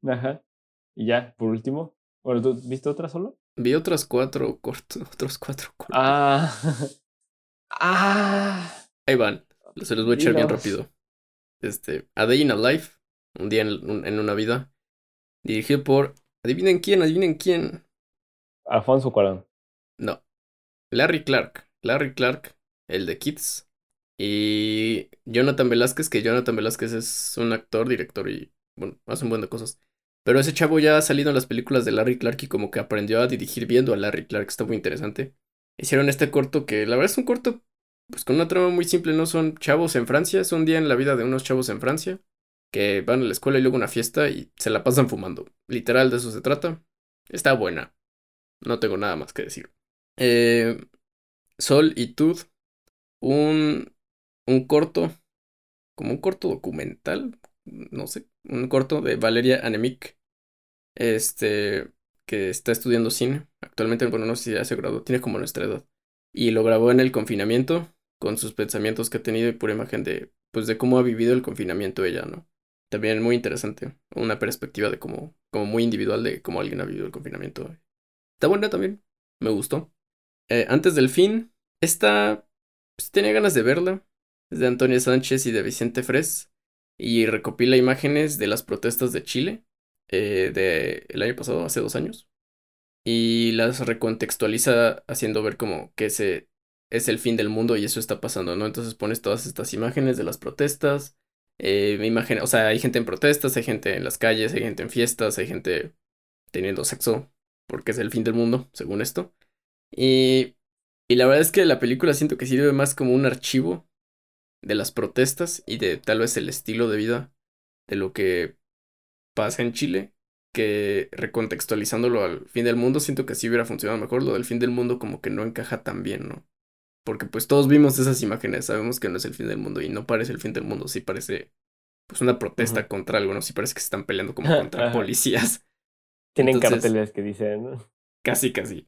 Ajá. Y ya, por último, bueno, ¿tú viste otra solo? Vi otras cuatro cortos, otros cuatro cortos. Ah. ah. Ahí van. Se los voy a echar bien rápido. Este, A Day in a Life, un día en, un- en una vida. Dirigido por. Adivinen quién, adivinen quién. Alfonso Cuarón. No. Larry Clark. Larry Clark, el de Kids. Y Jonathan Velázquez, que Jonathan Velázquez es un actor, director y, bueno, hace un buen de cosas. Pero ese chavo ya ha salido en las películas de Larry Clark y como que aprendió a dirigir viendo a Larry Clark, está muy interesante. Hicieron este corto que la verdad es un corto, pues con una trama muy simple, ¿no? Son chavos en Francia, es un día en la vida de unos chavos en Francia que van a la escuela y luego una fiesta y se la pasan fumando. Literal, de eso se trata. Está buena. No tengo nada más que decir. Eh, Sol y Tud, un, un corto, como un corto documental, no sé, un corto de Valeria Anemic, este, que está estudiando cine. Actualmente, bueno, no sé si ya se tiene como nuestra edad. Y lo grabó en el confinamiento, con sus pensamientos que ha tenido y pura imagen de, pues, de cómo ha vivido el confinamiento ella, ¿no? También muy interesante, una perspectiva de cómo, como muy individual de cómo alguien ha vivido el confinamiento. Está buena también, me gustó. Eh, antes del fin, esta pues, tenía ganas de verla. Es de Antonio Sánchez y de Vicente Fres. Y recopila imágenes de las protestas de Chile. Eh, de el año pasado, hace dos años. Y las recontextualiza haciendo ver como que ese es el fin del mundo y eso está pasando, ¿no? Entonces pones todas estas imágenes de las protestas. Eh, imagen, o sea, hay gente en protestas, hay gente en las calles, hay gente en fiestas, hay gente teniendo sexo, porque es el fin del mundo, según esto. Y, y la verdad es que la película siento que sirve más como un archivo de las protestas y de tal vez el estilo de vida de lo que pasa en Chile, que recontextualizándolo al fin del mundo, siento que sí hubiera funcionado mejor. Lo del fin del mundo como que no encaja tan bien, ¿no? Porque pues todos vimos esas imágenes, sabemos que no es el fin del mundo y no parece el fin del mundo, sí parece pues una protesta contra algo, ¿no? Sí parece que se están peleando como contra policías. Tienen Entonces- carteles que dicen. ¿no? Casi, casi.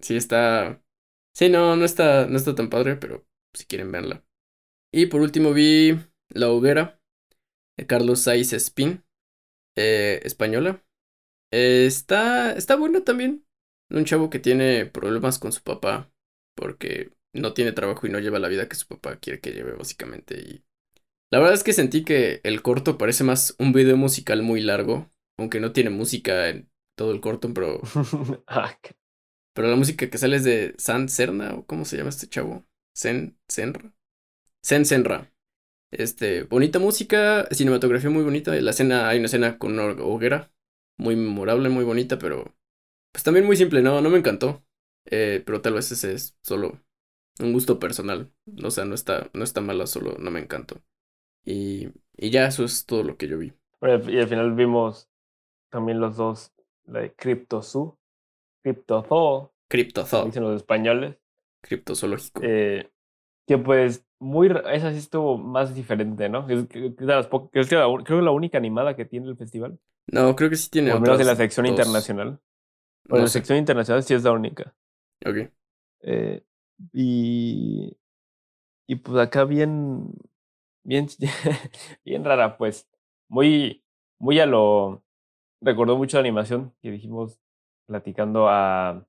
Sí está. Sí, no, no está, no está tan padre, pero si quieren verla. Y por último vi La Hoguera. de Carlos Saiz Spin, eh, española. Eh, está, está buena también. Un chavo que tiene problemas con su papá porque no tiene trabajo y no lleva la vida que su papá quiere que lleve, básicamente. Y la verdad es que sentí que el corto parece más un video musical muy largo, aunque no tiene música en todo el corto, pero. Ah, pero la música que sale es de San Serna, o cómo se llama este chavo. Sen, Senra. Sen Senra. Este, bonita música, cinematografía muy bonita. La escena, hay una escena con una hoguera. Muy memorable, muy bonita, pero. Pues también muy simple, no, no me encantó. Eh, pero tal vez ese es solo un gusto personal. O sea, no está, no está mala, solo no me encantó. Y, y ya eso es todo lo que yo vi. Y al final vimos también los dos, la de CryptoZoo, CryptoZoo, CryptoZoo, dicen los españoles. Criptozoológico. Eh, que pues muy, esa sí estuvo más diferente, ¿no? Es, es de las que la, creo que la única animada que tiene el festival. No, creo que sí tiene Al menos en la sección dos. internacional. Bueno, no la sé. sección internacional sí es la única. Ok. Eh, y, y pues acá bien, bien, bien rara, pues. Muy, muy a lo. Recordó mucho la animación que dijimos platicando a,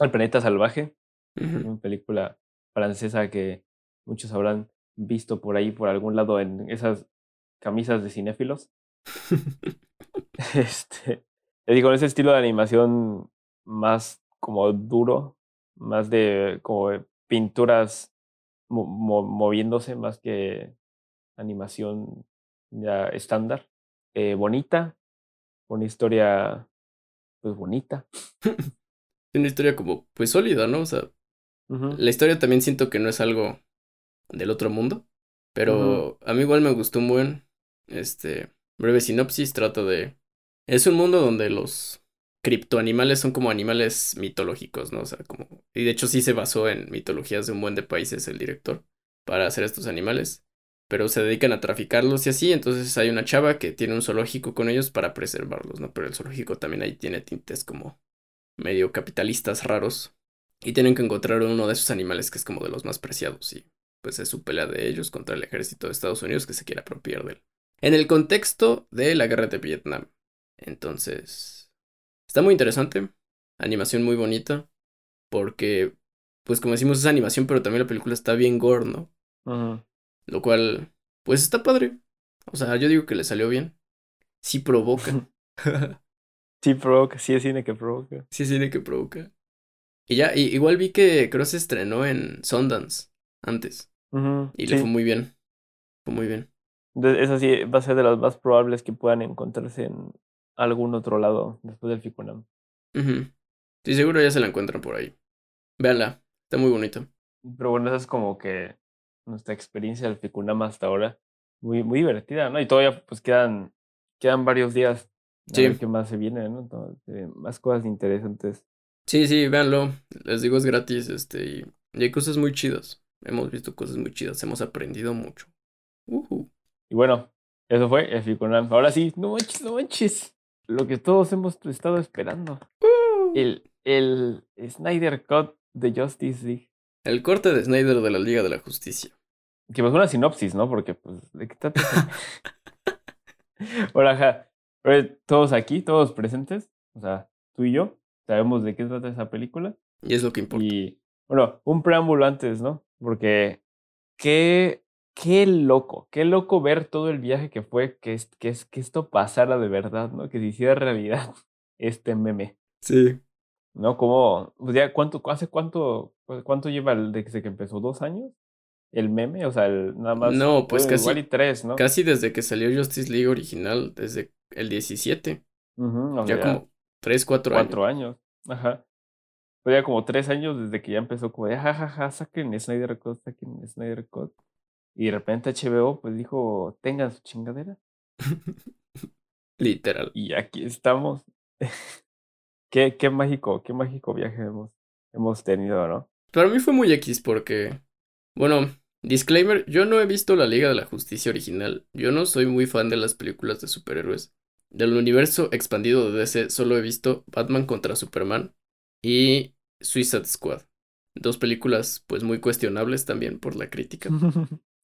al Planeta Salvaje, Uh -huh. una película francesa que muchos habrán visto por ahí, por algún lado, en esas camisas de cinéfilos. este, le digo, ese estilo de animación más como duro, más de como pinturas mo mo moviéndose más que animación ya estándar. Eh, bonita, una historia pues bonita. una historia como pues sólida, ¿no? O sea, uh -huh. la historia también siento que no es algo del otro mundo, pero uh -huh. a mí igual me gustó un buen, este, breve sinopsis, trata de, es un mundo donde los criptoanimales son como animales mitológicos, ¿no? O sea, como, y de hecho sí se basó en mitologías de un buen de países el director para hacer estos animales, pero se dedican a traficarlos y así, entonces hay una chava que tiene un zoológico con ellos para preservarlos, ¿no? Pero el zoológico también ahí tiene tintes como medio capitalistas raros y tienen que encontrar uno de esos animales que es como de los más preciados y pues es su pelea de ellos contra el ejército de Estados Unidos que se quiere apropiar de él. En el contexto de la guerra de Vietnam. Entonces, está muy interesante, animación muy bonita, porque, pues como decimos, es animación, pero también la película está bien gore, ¿no? Uh -huh. Lo cual, pues está padre. O sea, yo digo que le salió bien. Sí provoca. sí provoca, sí es cine que provoca. Sí es cine que provoca. Y ya, y, igual vi que creo se estrenó en Sundance antes. Uh -huh. Y le fue muy bien. Fue muy bien. Esa sí va a ser de las más probables que puedan encontrarse en algún otro lado después del Ficunam. Uh -huh. Sí, seguro ya se la encuentran por ahí. Véanla, está muy bonita. Pero bueno, esa es como que nuestra experiencia del Ficunam hasta ahora. Muy, muy divertida, ¿no? Y todavía pues quedan, quedan varios días. A sí. ver qué más se viene, ¿no? Entonces, más cosas interesantes. Sí, sí, véanlo. Les digo, es gratis, este, y, y hay cosas muy chidas. Hemos visto cosas muy chidas, hemos aprendido mucho. Uh -huh. Y bueno, eso fue el Ficunam. Ahora sí, no manches, no manches. Lo que todos hemos estado esperando. Uh. El, el Snyder Cut de Justice League. El corte de Snyder de la Liga de la Justicia. Que pues una sinopsis, ¿no? Porque, pues, ¿de qué trata? Ahora, ajá. Todos aquí, todos presentes, o sea, tú y yo, sabemos de qué trata esa película. Y es lo que importa. Y, bueno, un preámbulo antes, ¿no? Porque, qué, qué loco, qué loco ver todo el viaje que fue, que, es, que, es, que esto pasara de verdad, ¿no? Que se hiciera realidad este meme. Sí. ¿No? Como, pues ya, ¿cuánto, hace cuánto, cuánto lleva el, desde que empezó? ¿Dos años? el meme, o sea, el, nada más. No, pues casi. Igual y tres, ¿no? Casi desde que salió Justice League original, desde el 17. Uh -huh, ya sea, como tres, cuatro, cuatro años. años. Ajá. Pues ya como tres años desde que ya empezó como de jajaja, ja, ja, saquen Snyder Cut, saquen Snyder Cut. Y de repente HBO pues dijo, tengan su chingadera. Literal. Y aquí estamos. qué, qué mágico, qué mágico viaje hemos, hemos tenido, ¿no? Para mí fue muy X porque, bueno, Disclaimer, yo no he visto la Liga de la Justicia original. Yo no soy muy fan de las películas de superhéroes. Del universo expandido de DC solo he visto Batman contra Superman y Suicide Squad. Dos películas pues muy cuestionables también por la crítica.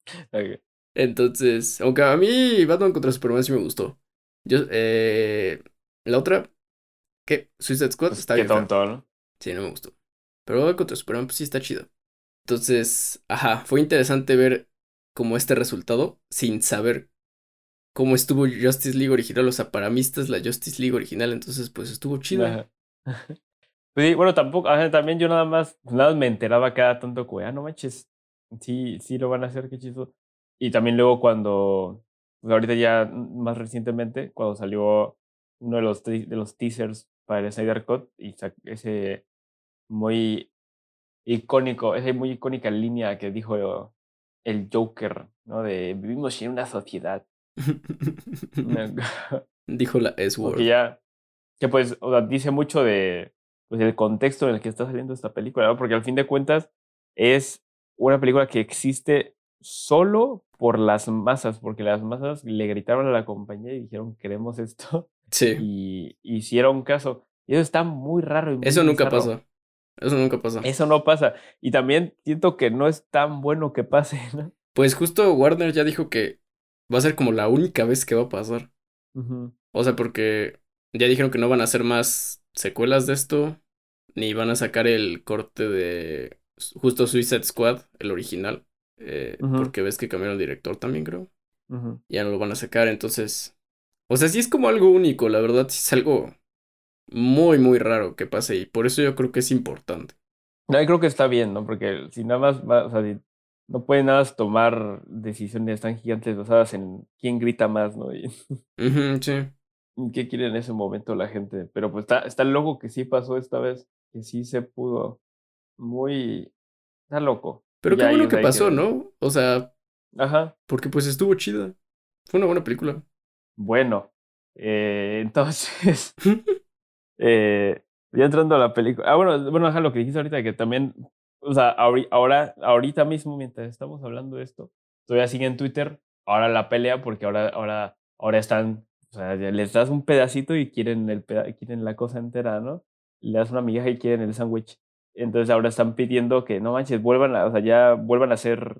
okay. Entonces, aunque a mí Batman contra Superman sí me gustó. Yo, eh, la otra, ¿qué? Suicide Squad Pues, está qué bien. fea. tonto, ¿no? Sí, no me gustó. Pero Batman contra Superman, pues sí está chido. Entonces, ajá, fue interesante ver como este resultado sin saber cómo estuvo Justice League original. O sea, la Justice League original, entonces pues estuvo chido. Pues sí, bueno, tampoco, también yo nada más, nada más me enteraba cada tanto como, ah, no manches, sí, sí lo van a hacer, qué chido. Y también luego cuando, pues ahorita ya más recientemente, cuando salió uno de los, de los teasers para el Snyder Cut y ese muy icónico, esa muy icónica línea que dijo el Joker, ¿no? De vivimos en una sociedad. Dijo la S-word. ya, que pues, o sea, dice mucho de, pues, el contexto en el que está saliendo esta película, ¿no? Porque al fin de cuentas es una película que existe solo por las masas, porque las masas le gritaron a la compañía y dijeron, queremos esto, Sí, y hicieron caso. Y eso está muy raro. Y muy eso nunca bizarro. pasa. Eso nunca pasa. Eso no pasa. Y también siento que no es tan bueno que pase, ¿no? Pues justo Warner ya dijo que va a ser como la única vez que va a pasar. O sea, porque ya dijeron que no van a hacer más secuelas de esto, ni van a sacar el corte de justo Suicide Squad, el original, eh, porque ves que cambiaron de director también, creo. Ya no lo van a sacar, entonces... O sea, sí es como algo único, la verdad, sí es algo muy, muy raro que pase y por eso yo creo que es importante. No, yo creo que está bien, ¿no? Porque si nada más va, o sea, si no pueden nada más tomar decisiones tan gigantes basadas en quién grita más, ¿no? Y sí. qué quiere en ese momento la gente. Pero pues está, está loco que sí pasó esta vez, que sí se pudo. Muy. Está loco. Pero qué bueno que pasó, ¿no? O sea, Ajá. porque pues estuvo chida. Fue una buena película. Bueno. eh, entonces. eh, ya entrando a la película. Ah, bueno, bueno, ajá, lo que dijiste ahorita, que también. O sea, ahora, ahorita mismo, mientras estamos hablando de esto, todavía sigue en Twitter. Ahora la pelea, porque ahora, ahora, ahora están. O sea, ya les das un pedacito y quieren, el peda- quieren la cosa entera, ¿no? Le das una migaja y quieren el sándwich. Entonces ahora están pidiendo que no manches, vuelvan a, o sea, ya vuelvan a ser,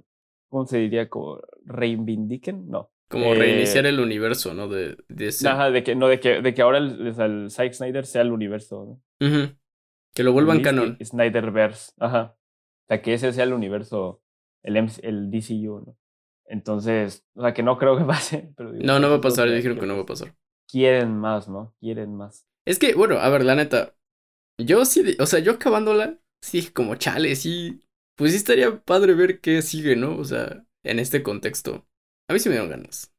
¿cómo se diría? Como reivindiquen, no. Como reiniciar Eh, el universo, ¿no? De, de ese. Ajá, de que, no, de que, de que ahora el, el Zack Snyder sea el universo, ¿no? Que lo vuelvan canon. Snyderverse, ajá. O sea, que ese sea el universo, el, MC el DCU, ¿no? Entonces, o sea, que no creo que pase, pero digo, No, no va a pasar, dijeron que no va a pasar. Quieren más, ¿no? Quieren más. Es que, bueno, a ver, la neta. Yo sí, o sea, yo acabándola, sí como chale, sí. Pues sí estaría padre ver qué sigue, ¿no? O sea, en este contexto. A mí sí me dieron ganas.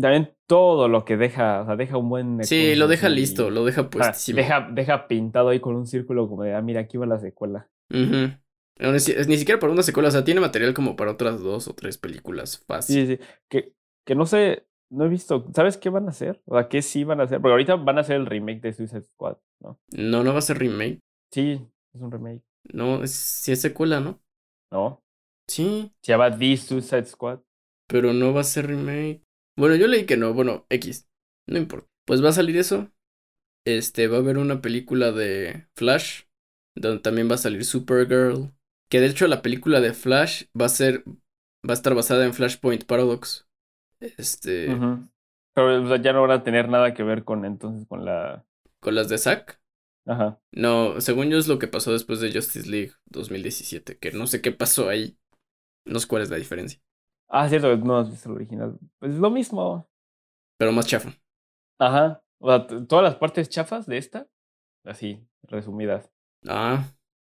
También todo lo que deja, o sea, deja un buen... Sí, lo deja listo, lo deja puestísimo. deja, deja pintado ahí con un círculo como de, ah, mira, aquí va la secuela. Ujú. No, Ni, si- ni siquiera para una secuela, o sea, tiene material como para otras dos o tres películas fácil. Sí, sí, que, que no sé, no he visto, ¿sabes qué van a hacer? O sea, ¿qué sí van a hacer? Porque ahorita van a hacer el remake de Suicide Squad, ¿no? No, no va a ser remake. Sí, es un remake, No, es, sí es secuela, ¿no? ¿no? Sí, Se llama The Suicide Squad. pero no va a ser remake. Bueno, yo leí que no, bueno, X. No importa. Pues va a salir eso. Este, va a haber una película de Flash, donde también va a salir Supergirl. Que de hecho la película de Flash va a ser, va a estar basada en Flashpoint Paradox. Este, Ujú. Pero o sea, ya no van a tener nada que ver con entonces con la... con las de Zack. Ajá. No, según yo es lo que pasó después de Justice League 2017, que no sé qué pasó ahí. No sé cuál es la diferencia, Ah, cierto, no has visto el original. Pues es lo mismo. pero más chafa. Ajá. O sea, todas las partes chafas de esta, así, resumidas. Ah,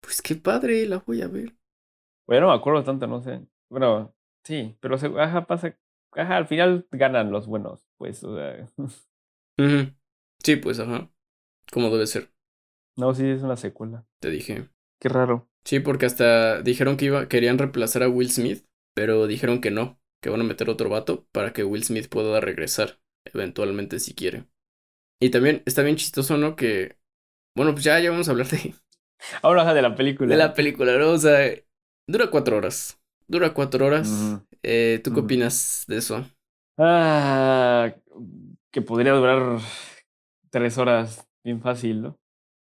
pues qué padre, la voy a ver. Bueno, no me acuerdo tanto, no sé. Bueno, sí, pero se- ajá, pasa. Ajá, al final ganan los buenos, pues, o sea. Sí, pues ajá. Como debe ser, No, sí, es una secuela. te dije. Qué raro. Sí, porque hasta dijeron que iba, querían reemplazar a Will Smith, pero dijeron que no, que van a meter otro vato para que Will Smith pueda regresar, eventualmente si quiere. Y también está bien chistoso, ¿no? Que, bueno, pues ya, ya vamos a hablar de, Ahora, de la película. de la película, ¿no? O sea, dura cuatro horas. Dura cuatro horas. Eh, ¿tú qué opinas de eso? Ah, que podría durar tres horas bien fácil, ¿no?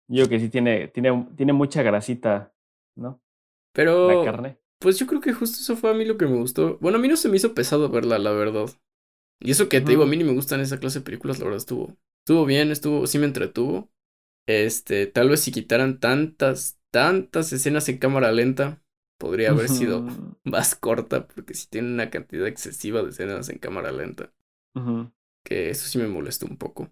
Yo que sí tiene, tiene, tiene mucha grasita, ¿no? La Pero, carne. Pues yo creo que justo eso fue a mí lo que me gustó. Bueno, a mí no se me hizo pesado verla, la verdad. Y eso que te digo, a mí ni me gustan esa clase de películas, la verdad estuvo. Estuvo bien, estuvo, sí me entretuvo. Este, tal vez si quitaran tantas, tantas escenas en cámara lenta, podría haber sido más corta, porque si tiene una cantidad excesiva de escenas en cámara lenta. Que eso sí me molestó un poco.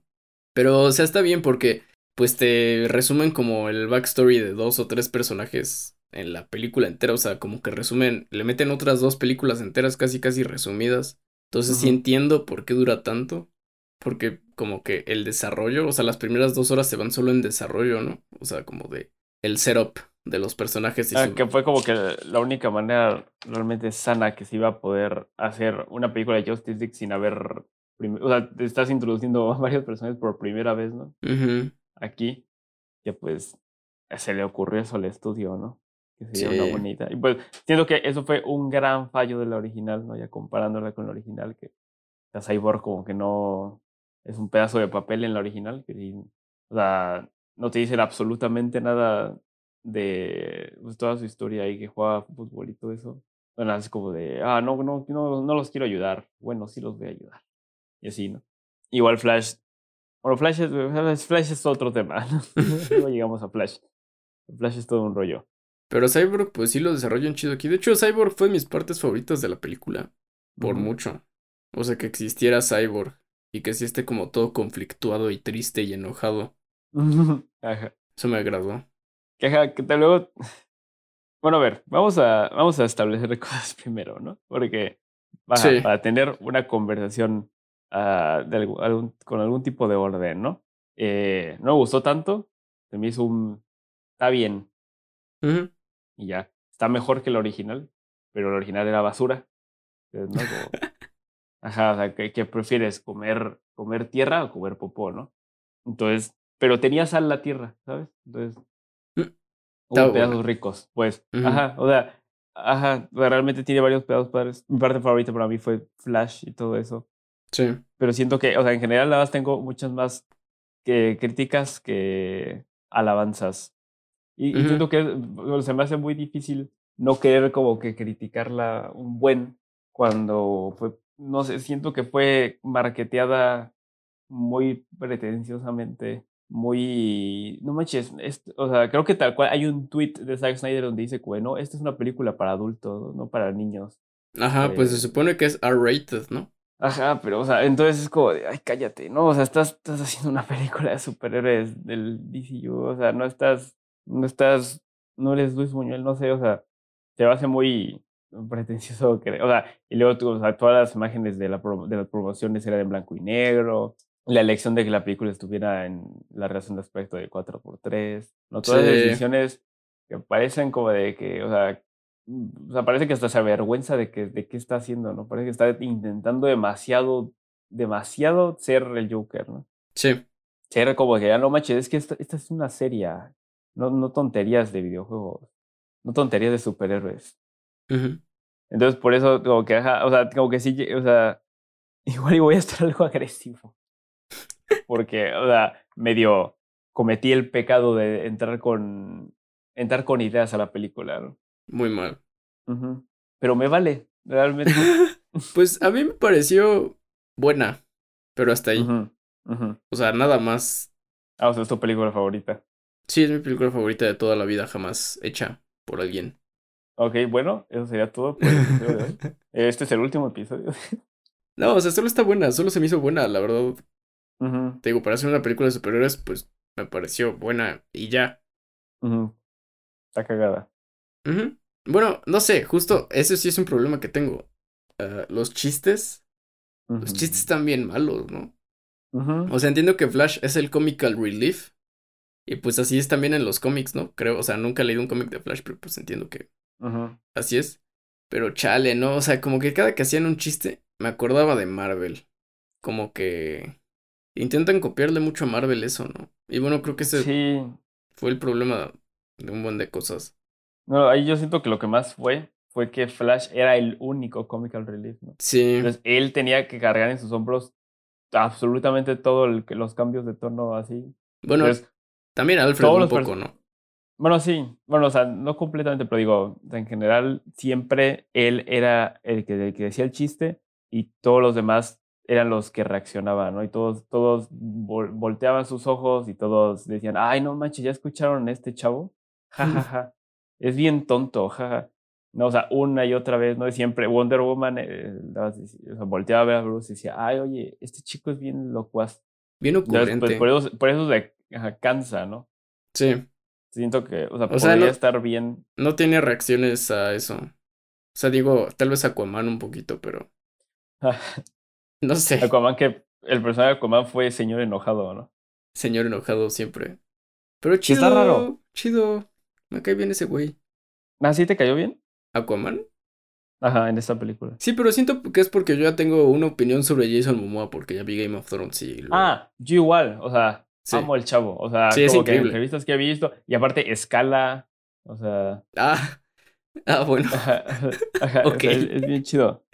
Pero, o sea, está bien porque, pues te resumen como el backstory de dos o tres personajes en la película entera. O sea, como que resumen, le meten otras dos películas enteras casi, casi resumidas. Entonces sí entiendo por qué dura tanto. Porque como que el desarrollo, o sea, las primeras dos horas se van solo en desarrollo, ¿no? O sea, como de el setup de los personajes. Y ah, que fue como que la única manera realmente sana que se iba a poder hacer una película de Justice League sin haber... O sea, te estás introduciendo a varios personajes por primera vez, ¿no? Aquí, que pues se le ocurrió eso al estudio, ¿no? Que sería una bonita. Y pues siento que eso fue un gran fallo de la original, ¿no? Ya comparándola con la original, que la Cyborg como que no es un pedazo de papel en la original, que o sea, no te dicen absolutamente nada de pues, toda su historia y que juega fútbol y todo eso. Bueno, es como de, ah, no, no, no, no los quiero ayudar. Bueno, sí los voy a ayudar. Y así, ¿no? Igual Flash. Bueno, Flash es, Flash es otro tema. no llegamos a Flash. Flash es todo un rollo. Pero Cyborg, pues sí lo desarrollan chido aquí. De hecho, Cyborg fue de mis partes favoritas de la película. Por mucho. O sea, que existiera Cyborg. Y que sí esté como todo conflictuado y triste y enojado. Ajá. Eso me agradó. Que, que luego. Bueno, a ver, vamos a, vamos a establecer cosas primero, ¿no? Porque para tener una conversación uh, de algún, con algún tipo de orden, ¿no? Eh, no me gustó tanto, se me hizo un... Está bien. Y ya, está mejor que el original, pero el original era basura. ¿no? Ajá, o sea, ¿qué, prefieres? ¿Comer, ¿Comer tierra o comer popó, no? Entonces, pero tenía sal la tierra, ¿sabes? Entonces, Hubo pedazos ricos, pues. Ajá, o sea, ajá, realmente tiene varios pedazos padres. Mi parte favorita para mí fue Flash y todo eso. Sí. Pero siento que, o sea, en general nada más tengo muchas más que críticas que alabanzas. Y, siento que se me hace muy difícil no querer como que criticarla un buen cuando fue, no sé, siento que fue marketeada muy pretenciosamente muy, no manches, o sea, creo que tal cual hay un tweet de Zack Snyder donde dice, bueno, esta es una película para adultos, no para niños. Ajá, pues se eh supone que es R-rated, ¿no? Ajá, pero, o sea, entonces es como de, ay, cállate, ¿no? O sea, estás, estás haciendo una película de superhéroes del DCU, o sea, no estás, no estás, no eres Luis Buñuel, no sé, o sea, te va a hacer muy pretencioso, o sea, y luego tú, o sea, todas las imágenes de, la, de las promociones eran en blanco y negro, la elección de que la película estuviera en la relación de aspecto de 4x3, ¿no? Todas las decisiones que parecen como de que, o sea, o sea, parece que hasta se avergüenza de, que, de qué está haciendo, ¿no? Parece que está intentando demasiado, demasiado ser el Joker, ¿no? Sí. Ser como que ya no manches, es que esta, esta es una serie, no, no tonterías de videojuegos, no tonterías de superhéroes. Entonces, por eso, como que, o sea, como que sí, o sea, igual voy a estar algo agresivo porque, o sea, medio cometí el pecado de entrar con, entrar con ideas a la película. ¿no? Muy mal. Pero me vale, realmente. pues a mí me pareció buena, pero hasta ahí. O sea, nada más. Ah, o sea, es tu película favorita. Sí, es mi película favorita de toda la vida, jamás hecha por alguien. Ok, bueno, eso sería todo por el episodio de hoy. Este es el último episodio. no, o sea, solo está buena, solo se me hizo buena, la verdad. Te digo, para hacer una película de superhéroes, pues me pareció buena y ya. Está cagada. Bueno, no sé, justo ese sí es un problema que tengo. Ah, los chistes. Los chistes están bien malos, ¿no? O sea, entiendo que Flash es el comical relief. Y pues así es también en los cómics, ¿no? Creo, o sea, nunca he leído un cómic de Flash, pero pues entiendo que así es. Pero chale, ¿no? O sea, como que cada que hacían un chiste, me acordaba de Marvel. Como que Intentan copiarle mucho a Marvel eso, ¿no? Y bueno, creo que ese sí. fue el problema de un buen de cosas. No, ahí yo siento que lo que más fue fue que Flash era el único comical relief, ¿no? Sí. Entonces él tenía que cargar en sus hombros absolutamente todos los cambios de tono así. Bueno, también Alfred un poco, ¿no? Bueno, sí, bueno, o sea, no completamente, pero digo, en general, siempre él era el que, el que decía el chiste y todos los demás eran los que reaccionaban, ¿no? Y todos, todos volteaban sus ojos y todos decían, ay, no manches, ¿ya escucharon a este chavo? Ja, ja, ja. Es bien tonto, jaja. No, o sea, una y otra vez, ¿no? siempre Wonder Woman eh, o sea, volteaba a ver a Bruce y decía, ay, oye, este chico es bien locuaz. Bien ocurrente. por eso, por eso se cansa, ¿no? Sí. Siento que, o sea, podría estar bien. No tiene reacciones a eso. O sea, digo, tal vez Aquaman un poquito, pero. no sé. Aquaman que el personaje de Aquaman fue señor enojado, ¿no? Señor enojado siempre. Pero chido. Está raro. Chido. Me cae bien ese güey. ¿Ah, sí te cayó bien? ¿Aquaman? Ajá, en esta película. Sí, pero siento que es porque yo ya tengo una opinión sobre Jason Momoa porque ya vi Game of Thrones y... Ah, yo igual, o sea, amo el chavo, o sea, como que entrevistas que he visto y aparte escala, o sea... Ah, ah bueno. Ajá, es, bien chido.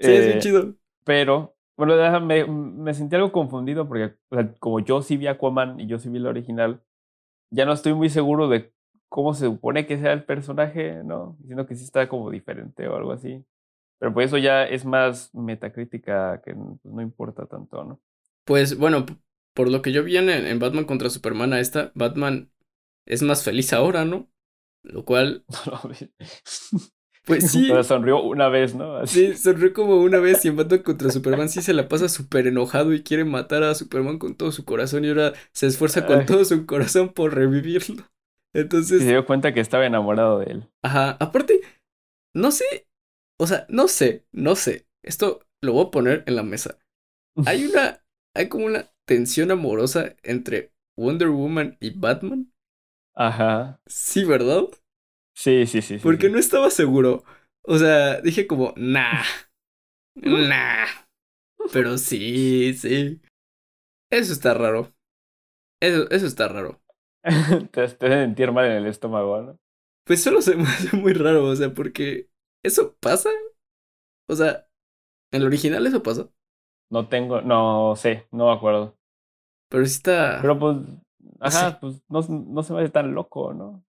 Sí, es bien eh, chido. Pero, bueno, me, me sentí algo confundido porque, o sea, como yo sí vi Aquaman y yo sí vi la original, ya no estoy muy seguro de cómo se supone que sea el personaje, ¿no? Diciendo que sí está como diferente o algo así. Pero pues eso ya es más metacrítica que pues, no importa tanto, ¿no? Pues bueno, por lo que yo vi en, en Batman contra Superman a esta, Batman es más feliz ahora, ¿no? Lo cual... pues sí. Pero sonrió una vez, ¿no? Sí, sonrió como una vez y en Batman contra Superman sí se la pasa súper enojado y quiere matar a Superman con todo su corazón y ahora se esfuerza con todo su corazón por revivirlo. Entonces. se dio cuenta que estaba enamorado de él. Ajá. Aparte, no sé. O sea, no sé, no sé. Esto lo voy a poner en la mesa. Hay una. Hay como una tensión amorosa entre Wonder Woman y Batman. Ajá. Sí, ¿verdad? Sí, sí, sí. Porque no estaba seguro. O sea, dije como, nah. Nah. Pero sí, sí. Eso está raro. Eso, eso está raro. te, hace sentir mal en el estómago, ¿no? Pues solo se me hace muy raro, o sea, porque ¿eso pasa? O sea, ¿en el original eso pasa? No tengo, no sé, no me acuerdo. Pero sí está. Pero pues, ajá, pues no, no se me hace tan loco, ¿no?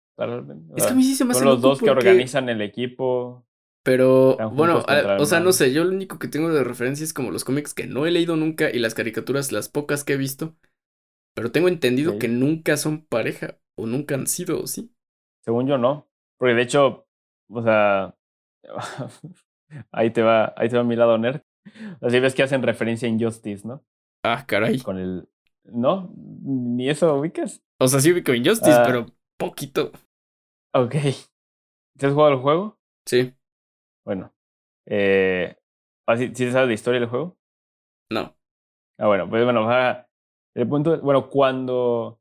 Es que a mí sí se me hace Son los dos que organizan el equipo. Pero, bueno, o sea, no sé, yo lo único que tengo de referencia es como los cómics que no he leído nunca y las caricaturas, las pocas que he visto. Pero tengo entendido que nunca son pareja o nunca han sido, ¿sí? Según yo no. Porque de hecho, o sea, ahí te va, ahí te va mi lado nerd. Así ves que hacen referencia a Injustice, ¿no? Ah, caray. Con el. ¿No? ¿Ni eso ubicas? O sea, sí ubico Injustice, ah. pero poquito. Ok. ¿Te has jugado el juego? Sí. Bueno. Eh, ¿Sí, ¿Sí sabes la historia del juego? No. Ah, bueno, pues bueno, el punto, bueno, cuando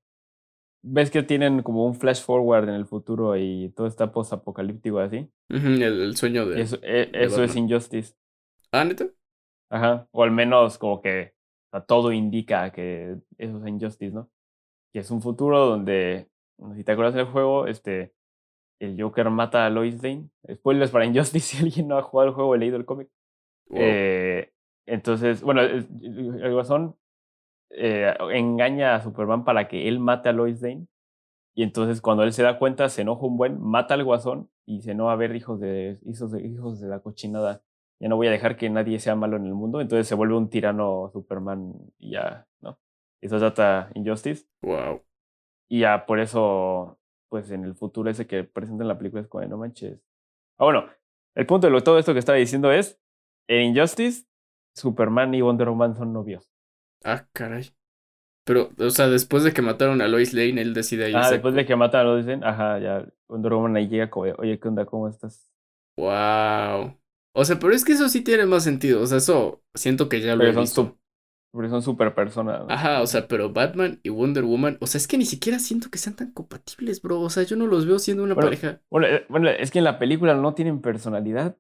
ves que tienen como un flash forward en el futuro y todo está post-apocalíptico así. el, sueño de. Eso, e, eso es Injustice. Ah, neta. Ajá. O al menos como que todo indica que eso es Injustice, ¿no? Que es un futuro donde, si te acuerdas del juego, este, el Joker mata a Lois Lane. Spoilers para Injustice si alguien no ha jugado el juego o leído el cómic. Eh, entonces, bueno, el, el Guasón eh, engaña a Superman para que él mate a Lois Lane. Y entonces cuando él se da cuenta, se enoja un buen, mata al guasón y dice, no, a ver, hijos de, hijos de, hijos de la cochinada, ya no voy a dejar que nadie sea malo en el mundo. Entonces se vuelve un tirano Superman y ya, ¿no? Eso es Data Injustice. Wow. Y ya por eso, pues en el futuro ese que presenta en la película es como, no manches. Ah, bueno, el punto de todo esto que estaba diciendo es, en Injustice, Superman y Wonder Woman son novios. Ah, caray. Pero, o sea, después de que mataron a Lois Lane, él decide irse. Ah, después de que mataron a Lois Lane, ajá, ya Wonder Woman ahí llega como, oye, ¿qué onda? ¿Cómo estás? Wow. O sea, pero es que eso sí tiene más sentido. O sea, eso siento que ya lo he visto. Porque son super personas. Ajá, o sea, pero Batman y Wonder Woman, o sea, es que ni siquiera siento que sean tan compatibles, bro. O sea, yo no los veo siendo una pareja. Bueno, eh, bueno, es que en la película no tienen personalidad.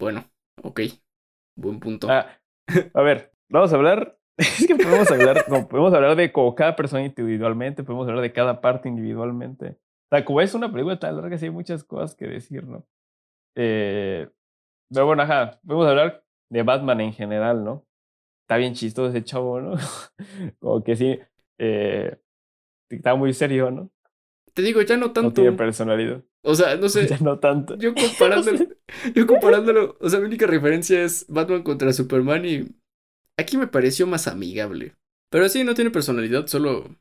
bueno, ok. Buen punto. Ah, a ver, Vamos a hablar, es que podemos hablar, no, podemos hablar de como cada persona individualmente, podemos hablar de cada parte individualmente. O sea, como es una película tan larga, sí hay muchas cosas que decir, ¿no? Eh, pero bueno, ajá, podemos hablar de Batman en general, ¿no? Está bien chistoso ese chavo, ¿no? como que sí, eh, está muy serio, ¿no? Te digo, ya no No tanto. tiene personalidad. O sea, no sé. Ya no tanto. Yo comparándolo, yo comparándolo, o sea, mi única referencia es Batman contra Superman y aquí me pareció más amigable. Pero sí, no tiene personalidad, solo,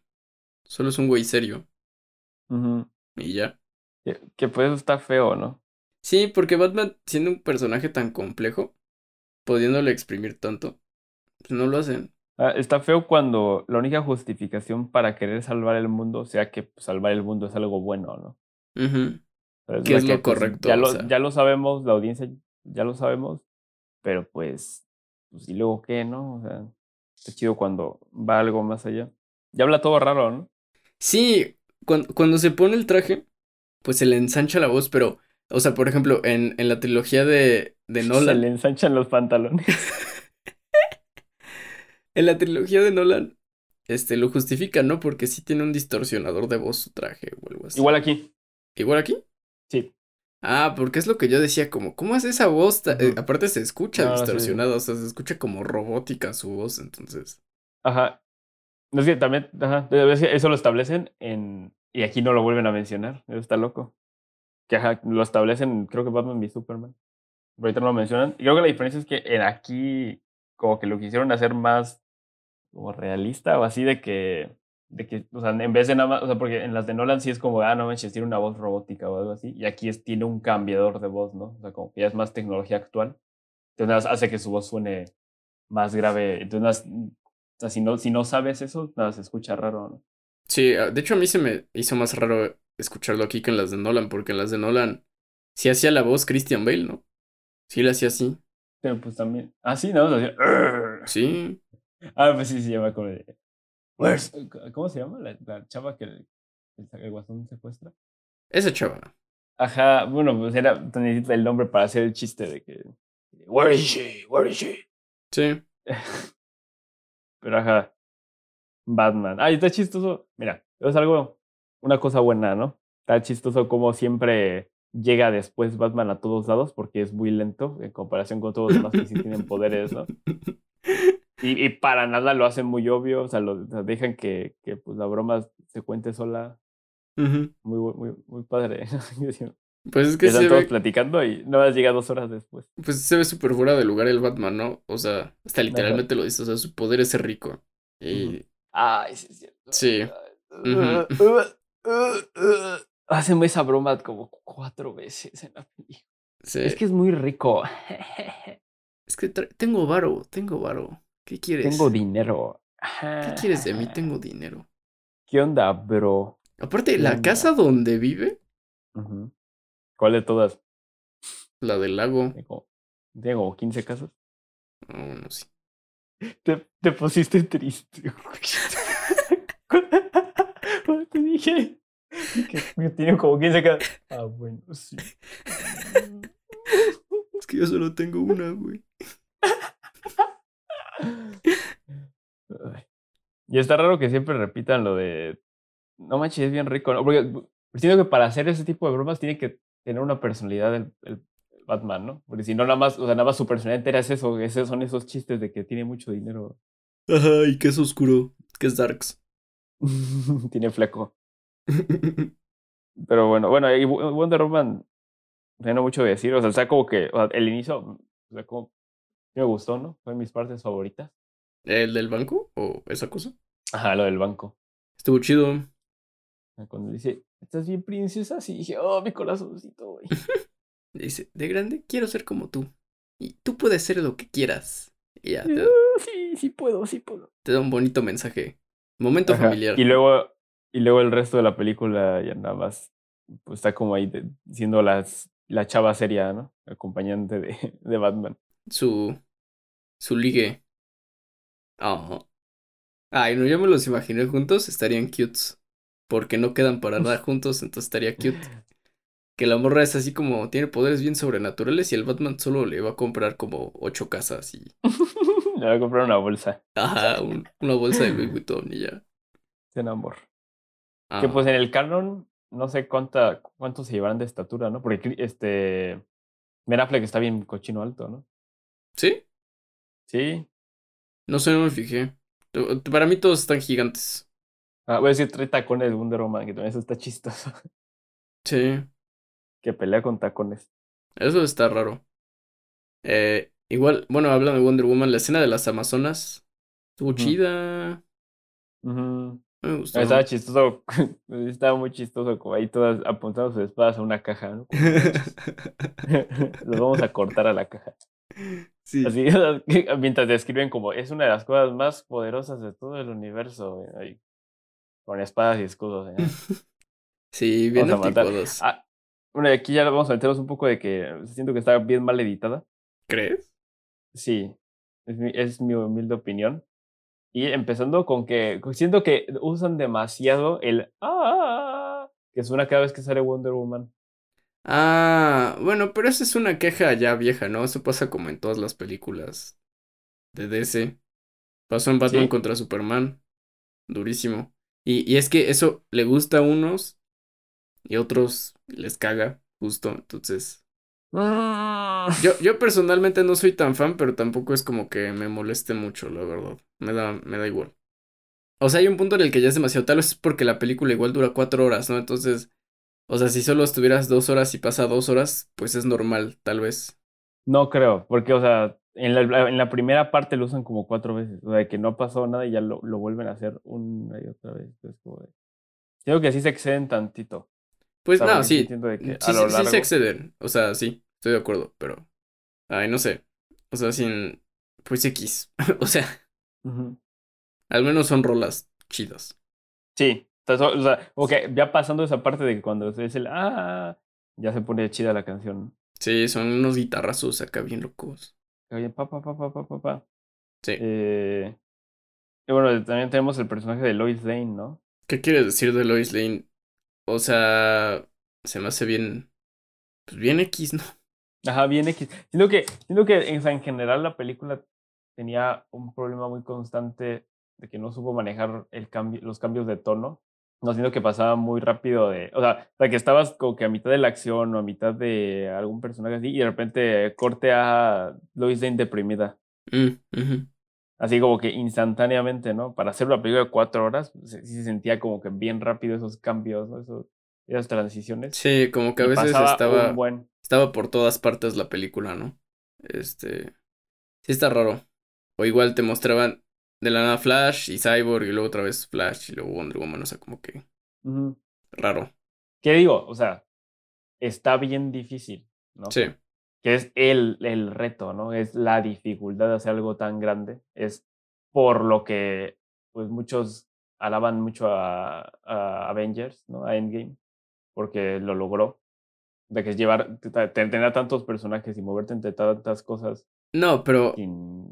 solo es un güey serio y ya. Que, que pues está feo, ¿no? Sí, porque Batman, siendo un personaje tan complejo, pudiéndole exprimir tanto, pues no lo hacen. Ah, está feo cuando la única justificación para querer salvar el mundo sea que pues, salvar el mundo es algo bueno, ¿no? Pero Que es lo correcto, Ya lo, sea. ya lo sabemos, la audiencia ya lo sabemos, pero pues, pues, ¿y luego qué, no? O sea, es chido cuando va algo más allá. Ya habla todo raro, ¿no? Sí, cuando, cuando se pone el traje, pues se le ensancha la voz, pero, o sea, por ejemplo, en, en la trilogía de, de Se Nolan, le ensanchan los pantalones. en la trilogía de Nolan, este, lo justifica, ¿no? Porque sí tiene un distorsionador de voz su traje o algo así. Igual aquí, ¿Igual aquí? sí. Ah, porque es lo que yo decía, como, ¿cómo hace esa voz? eh, aparte se escucha No, sí. distorsionada, o sea, se escucha como robótica su voz, entonces. Ajá. No es que también, ajá, es eso lo establecen en. Y aquí no lo vuelven a mencionar. Eso está loco. Que lo establecen, creo que Batman y Superman. Ahorita no lo mencionan. Y creo que la diferencia es que en aquí, como que lo quisieron hacer más como realista o así de que. De que, o sea, en vez de nada más, o sea, porque en las de Nolan sí es como, ah, no manches, tiene una voz robótica o algo así. Y aquí es, tiene un cambiador de voz, ¿no? O sea, como que ya es más tecnología actual. Entonces hace que su voz suene más grave. Entonces, o sea, si no, si no sabes eso, nada, se escucha raro, ¿no? Sí, ah, de hecho a mí se me hizo más raro escucharlo aquí que en las de Nolan, porque en las de Nolan sí hacía la voz Christian Bale, ¿no? Sí la hacía así. Pero pues también. Ah, sí, ¿no? "Arr". Sí. Ah, pues sí, se llama como de. ¿Cómo se llama? La, la chava que el, el, el guasón secuestra. Esa chava. Ajá, bueno, pues era. Necesita el nombre para hacer el chiste de que. Where is she? Where is she? Sí. Pero ajá. Batman. Ay, está chistoso. Mira, es algo. Una cosa buena, ¿no? Está chistoso como siempre llega después Batman a todos lados porque es muy lento en comparación con todos los demás que sí tienen poderes, ¿no? Y, y para nada lo hacen muy obvio, o sea, lo, dejan que, que pues, la broma se cuente sola. Muy, muy, muy padre. Pues es que Están se todos ve, platicando y nada más llega dos horas después. pues se ve súper fuera de lugar el Batman, ¿no? O sea, hasta literalmente lo dice, o sea, su poder es ser rico. Y Ay, sí, es cierto. Sí. Hacen esa broma como cuatro veces en la película. sí. Es que es muy rico. Es que tengo varo, tengo varo. ¿Qué quieres? Tengo dinero. ¿Qué quieres de mí? Tengo dinero. ¿Qué onda, bro? Aparte, la Onda. casa donde vive. ¿Cuál de todas? la del lago. Tengo, tengo como 15 casas. Oh, no sé. Te, te pusiste triste. Te dije que, tienen como 15 casas. Ah, bueno, sí. Es que yo solo tengo una, güey. Y está raro que siempre repitan lo de. No manches, es bien rico. ¿no? Porque siento que para hacer ese tipo de bromas tiene que tener una personalidad el Batman, ¿no? Porque si no, nada más, o sea, nada más su personalidad entera es eso. Esos son esos chistes de que tiene mucho dinero. Ajá, y que es oscuro, que es darks. tiene fleco. Pero bueno, bueno, y Wo- Wonder Woman, no mucho que decir. O sea, está como que o sea, el inicio, o sea, como sí me gustó, ¿no? Fue mis partes favoritas. ¿El del banco? ¿O esa cosa? Ajá, lo del banco. Estuvo chido. Cuando dice, ¿estás bien, princesa? Sí, dije, oh, mi corazoncito, güey. Dice, de grande quiero ser como tú. Y tú puedes ser lo que quieras. Y ya, te, "Ah, sí, sí puedo, sí puedo. te da un bonito mensaje. Momento Ajá, familiar. Y luego, y luego el resto de la película ya nada más, pues está como ahí de- siendo las, la chava seria, ¿no? Acompañante de, de Batman. Su. Su ligue. Ah. Ay, no, yo me los imaginé juntos, estarían cutes. Porque no quedan para nada juntos, entonces estaría cute. Que la morra es así como, tiene poderes bien sobrenaturales y el Batman solo le va a comprar como ocho casas y. Le voy a comprar una bolsa Ajá, un- una bolsa de Louis Vuitton y ya. de amor. Ah, Que pues en el canon, no sé cuánta, cuánto se llevarán de estatura, ¿no? Porque este. Ben Affleck está bien cochino alto, ¿no? ¿Sí? Sí. No sé, no me fijé. Para mí todos están gigantes. Ah, voy a decir trae tacones de Wonder Woman, que también eso está chistoso. Sí. Que pelea con tacones. Eso está raro. Eh, igual, bueno, hablando de Wonder Woman, la escena de las Amazonas estuvo chida. Me gustó. Estaba chistoso, estaba muy chistoso, como ahí todas apuntando sus espadas a una caja, ¿no? Los vamos a cortar a la caja. Sí. Así, mientras describen como es una de las cosas más poderosas de todo el universo, ahí, con espadas y escudos. ¿eh? Sí, bien anticuados. Ah, bueno, aquí ya vamos a meternos un poco de que siento que está bien mal editada. ¿Crees? Sí, es mi, es mi humilde opinión. Y empezando con que siento que usan demasiado el ah que suena cada vez que sale Wonder Woman. Ah, bueno, pero esa es una queja ya vieja, ¿no? Eso pasa como en todas las películas de DC. Pasó en Batman contra Superman. Durísimo. Y, y es que eso le gusta a unos y a otros les caga, justo. Entonces. Ah. Yo, yo personalmente no soy tan fan, pero tampoco es como que me moleste mucho, la verdad. Me da, me da igual. O sea, hay un punto en el que ya es demasiado. Tal vez es porque la película igual dura cuatro horas, ¿no? Entonces, o sea, si solo estuvieras dos horas y pasa dos horas, pues es normal, tal vez. No creo, porque, o sea, en la, en la primera parte lo usan como cuatro veces. O sea, que no pasó nada y ya lo, lo vuelven a hacer una y otra vez. Es como Creo que sí se exceden tantito. Pues no, sí. sí, sí, se exceden. O sea, sí, estoy de acuerdo, pero. Ay, no sé. O sea, sin. Pues X. o sea. Al menos son rolas chidas. Sí. O sea, ok, ya pasando esa parte de que cuando es el. Ah, ya se pone chida la canción. Sí, son unos guitarrazos acá bien locos. Oye, pa, pa, pa, pa, pa, pa. Sí. Eh, y bueno, también tenemos el personaje de Lois Lane, ¿no? ¿Qué quieres decir de Lois Lane? O sea, se me hace bien. Pues bien X, ¿no? Ajá, bien X. Siento que, siento que en, general la película tenía un problema muy constante de que no supo manejar el cambio, los cambios de tono. No, siento que pasaba muy rápido de. O sea, que estabas como que a mitad de la acción o a mitad de algún personaje así y de repente corte a Lois Lane deprimida. Mm, así como que instantáneamente, ¿no? Para hacer una película de cuatro horas, pues, sí se sentía como que bien rápido esos cambios, ¿no? Esos, esas transiciones. Sí, como que a veces estaba, estaba por todas partes la película, ¿no? Este, sí está raro. O igual te mostraban de la nada Flash y Cyborg y luego otra vez Flash y luego Wonder Woman, o sea, como que raro. ¿Qué digo? O sea, está bien difícil, ¿no? Sí que es el, el reto, ¿no? Es la dificultad de hacer algo tan grande. Es por lo que pues muchos alaban mucho a, Avengers, ¿no? A Endgame, porque lo logró. De que es llevar, tener a tantos personajes y moverte entre tantas cosas. No, pero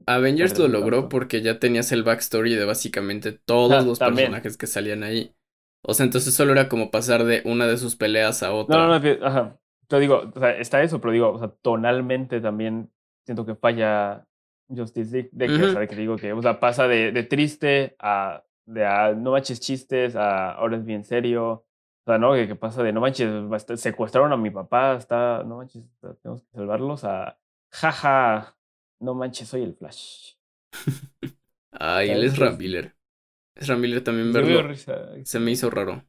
Avengers lo logró porque ya tenías el backstory de básicamente todos los personajes que salían ahí. O sea, entonces solo era como pasar de una de sus peleas a otra. No, no, no, ajá. Te digo, o sea, está eso, pero digo, o sea, tonalmente también siento que falla Justice League. De que, o sea, que digo que, o sea, pasa de, de triste a, de a no manches chistes a ahora es bien serio. O sea, ¿no? Que, pasa de no manches, secuestraron a mi papá, está, no manches, tenemos que salvarlos a jaja, no manches, soy el Flash. Ay, él es Ramiller. Es Ramiller también verlo. Se me hizo raro.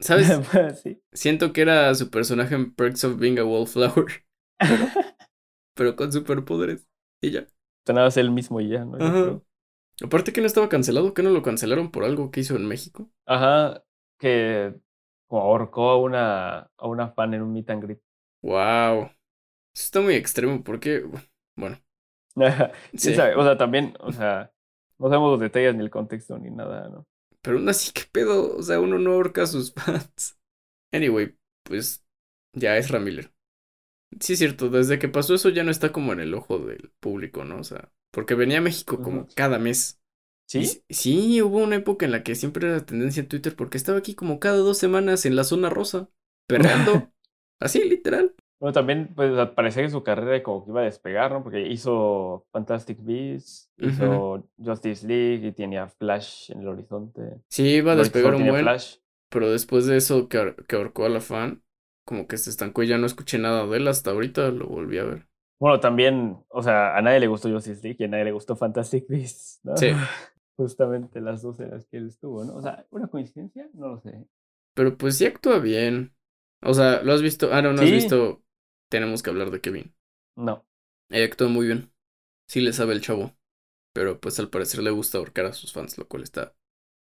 ¿Sabes? sí. Siento que era su personaje en Perks of Being a Wallflower. pero con superpoderes. Y ya. Tenabas el mismo y ya, ¿no? Aparte que no estaba cancelado, que no lo cancelaron por algo que hizo en México. Ajá, que ahorcó a una, a una fan en un meet and greet. Wow. Eso está muy extremo, porque, bueno. sí. O sea, también, o sea, no sabemos los detalles ni el contexto ni nada, ¿no? Pero aún así, ¿qué pedo? O sea, uno no ahorca a sus fans. Anyway, pues ya es Ramiller. Sí, es cierto, desde que pasó eso ya no está como en el ojo del público, ¿no? O sea, porque venía a México como cada mes. ¿Sí? sí, hubo una época en la que siempre era tendencia en Twitter porque estaba aquí como cada dos semanas en la zona rosa, perreando. Así, literal. Bueno, también pues parecía que su carrera como que iba a despegar, ¿no? Porque hizo Fantastic Beasts, hizo Justice League y tenía Flash en el horizonte. Sí, iba a despegar un buen, Flash. pero después de eso que, que ahorcó a la fan, como que se estancó y ya no escuché nada de él hasta ahorita, lo volví a ver. Bueno, también, o sea, a nadie le gustó Justice League y a nadie le gustó Fantastic Beasts, ¿no? Sí. justamente las dos en las que él estuvo, ¿no? O sea, ¿una coincidencia? No lo sé. Pero pues sí actúa bien. O sea, ¿lo has visto? Ah, no, no has visto. Tenemos que hablar de Kevin. No. Él actúa muy bien. Sí le sabe el chavo. Pero pues al parecer le gusta ahorcar a sus fans, lo cual está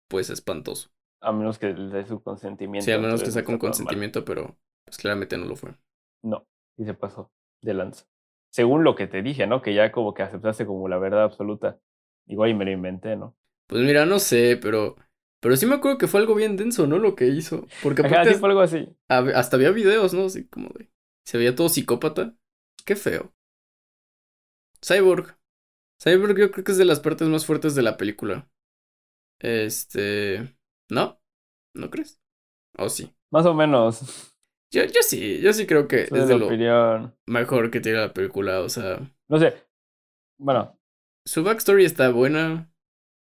pues espantoso. A menos que le dé su consentimiento. Sí, al menos que sea con mal. consentimiento, pero pues claramente no lo fue. No, y se pasó de lanza. Según lo que te dije, ¿no? Que ya como que aceptaste como la verdad absoluta. Igual y me lo inventé, ¿no? Pues mira, no sé, pero. Pero sí me acuerdo que fue algo bien denso, ¿no? Lo que hizo. Porque Ajá, aparte sí fue algo así. hasta había videos, ¿no? Así como de. Se veía todo psicópata. Qué feo. Cyborg. Cyborg yo creo que es de las partes más fuertes de la película. Este. ¿No? ¿No crees? ¿O sí? Más o menos. Yo, yo sí, yo sí creo que Soy es de lo opinión. mejor que tiene la película. O sea, No sé. Bueno, su backstory está buena,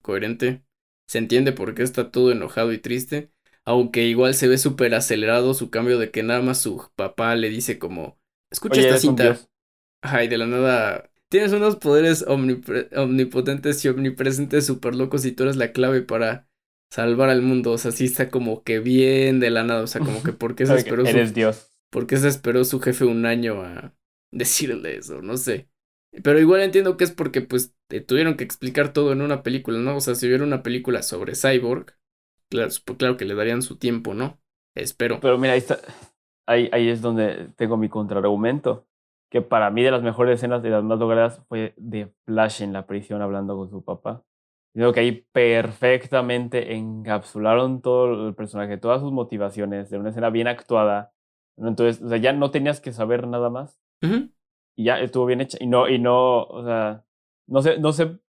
coherente. Se entiende por qué está todo enojado y triste. Aunque igual se ve súper acelerado su cambio de que nada más su papá le dice como, escucha oye, esta cinta. dios. Ajá, y de la nada, tienes unos poderes omnipotentes y omnipresentes súper locos y tú eres la clave para salvar al mundo. O sea, sí está como que bien de la nada. O sea, como que por qué se esperó su Eres dios. ¿Por qué se esperó su jefe un año a decirle eso? No sé. Pero igual entiendo que es porque pues te tuvieron que explicar todo en una película, ¿no? O sea, si hubiera una película sobre Cyborg, claro, claro que le darían su tiempo, ¿no? Espero. Pero mira, ahí está. Ahí, ahí es donde tengo mi contraargumento. Que para mí de las mejores escenas de las más logradas fue de Flash en la prisión hablando con su papá. Digo que ahí perfectamente encapsularon todo el personaje, todas sus motivaciones, de una escena bien actuada. Entonces, o sea, ya no tenías que saber nada más. Y ya estuvo bien hecha. Y no, y no, o sea, no sé, no sé,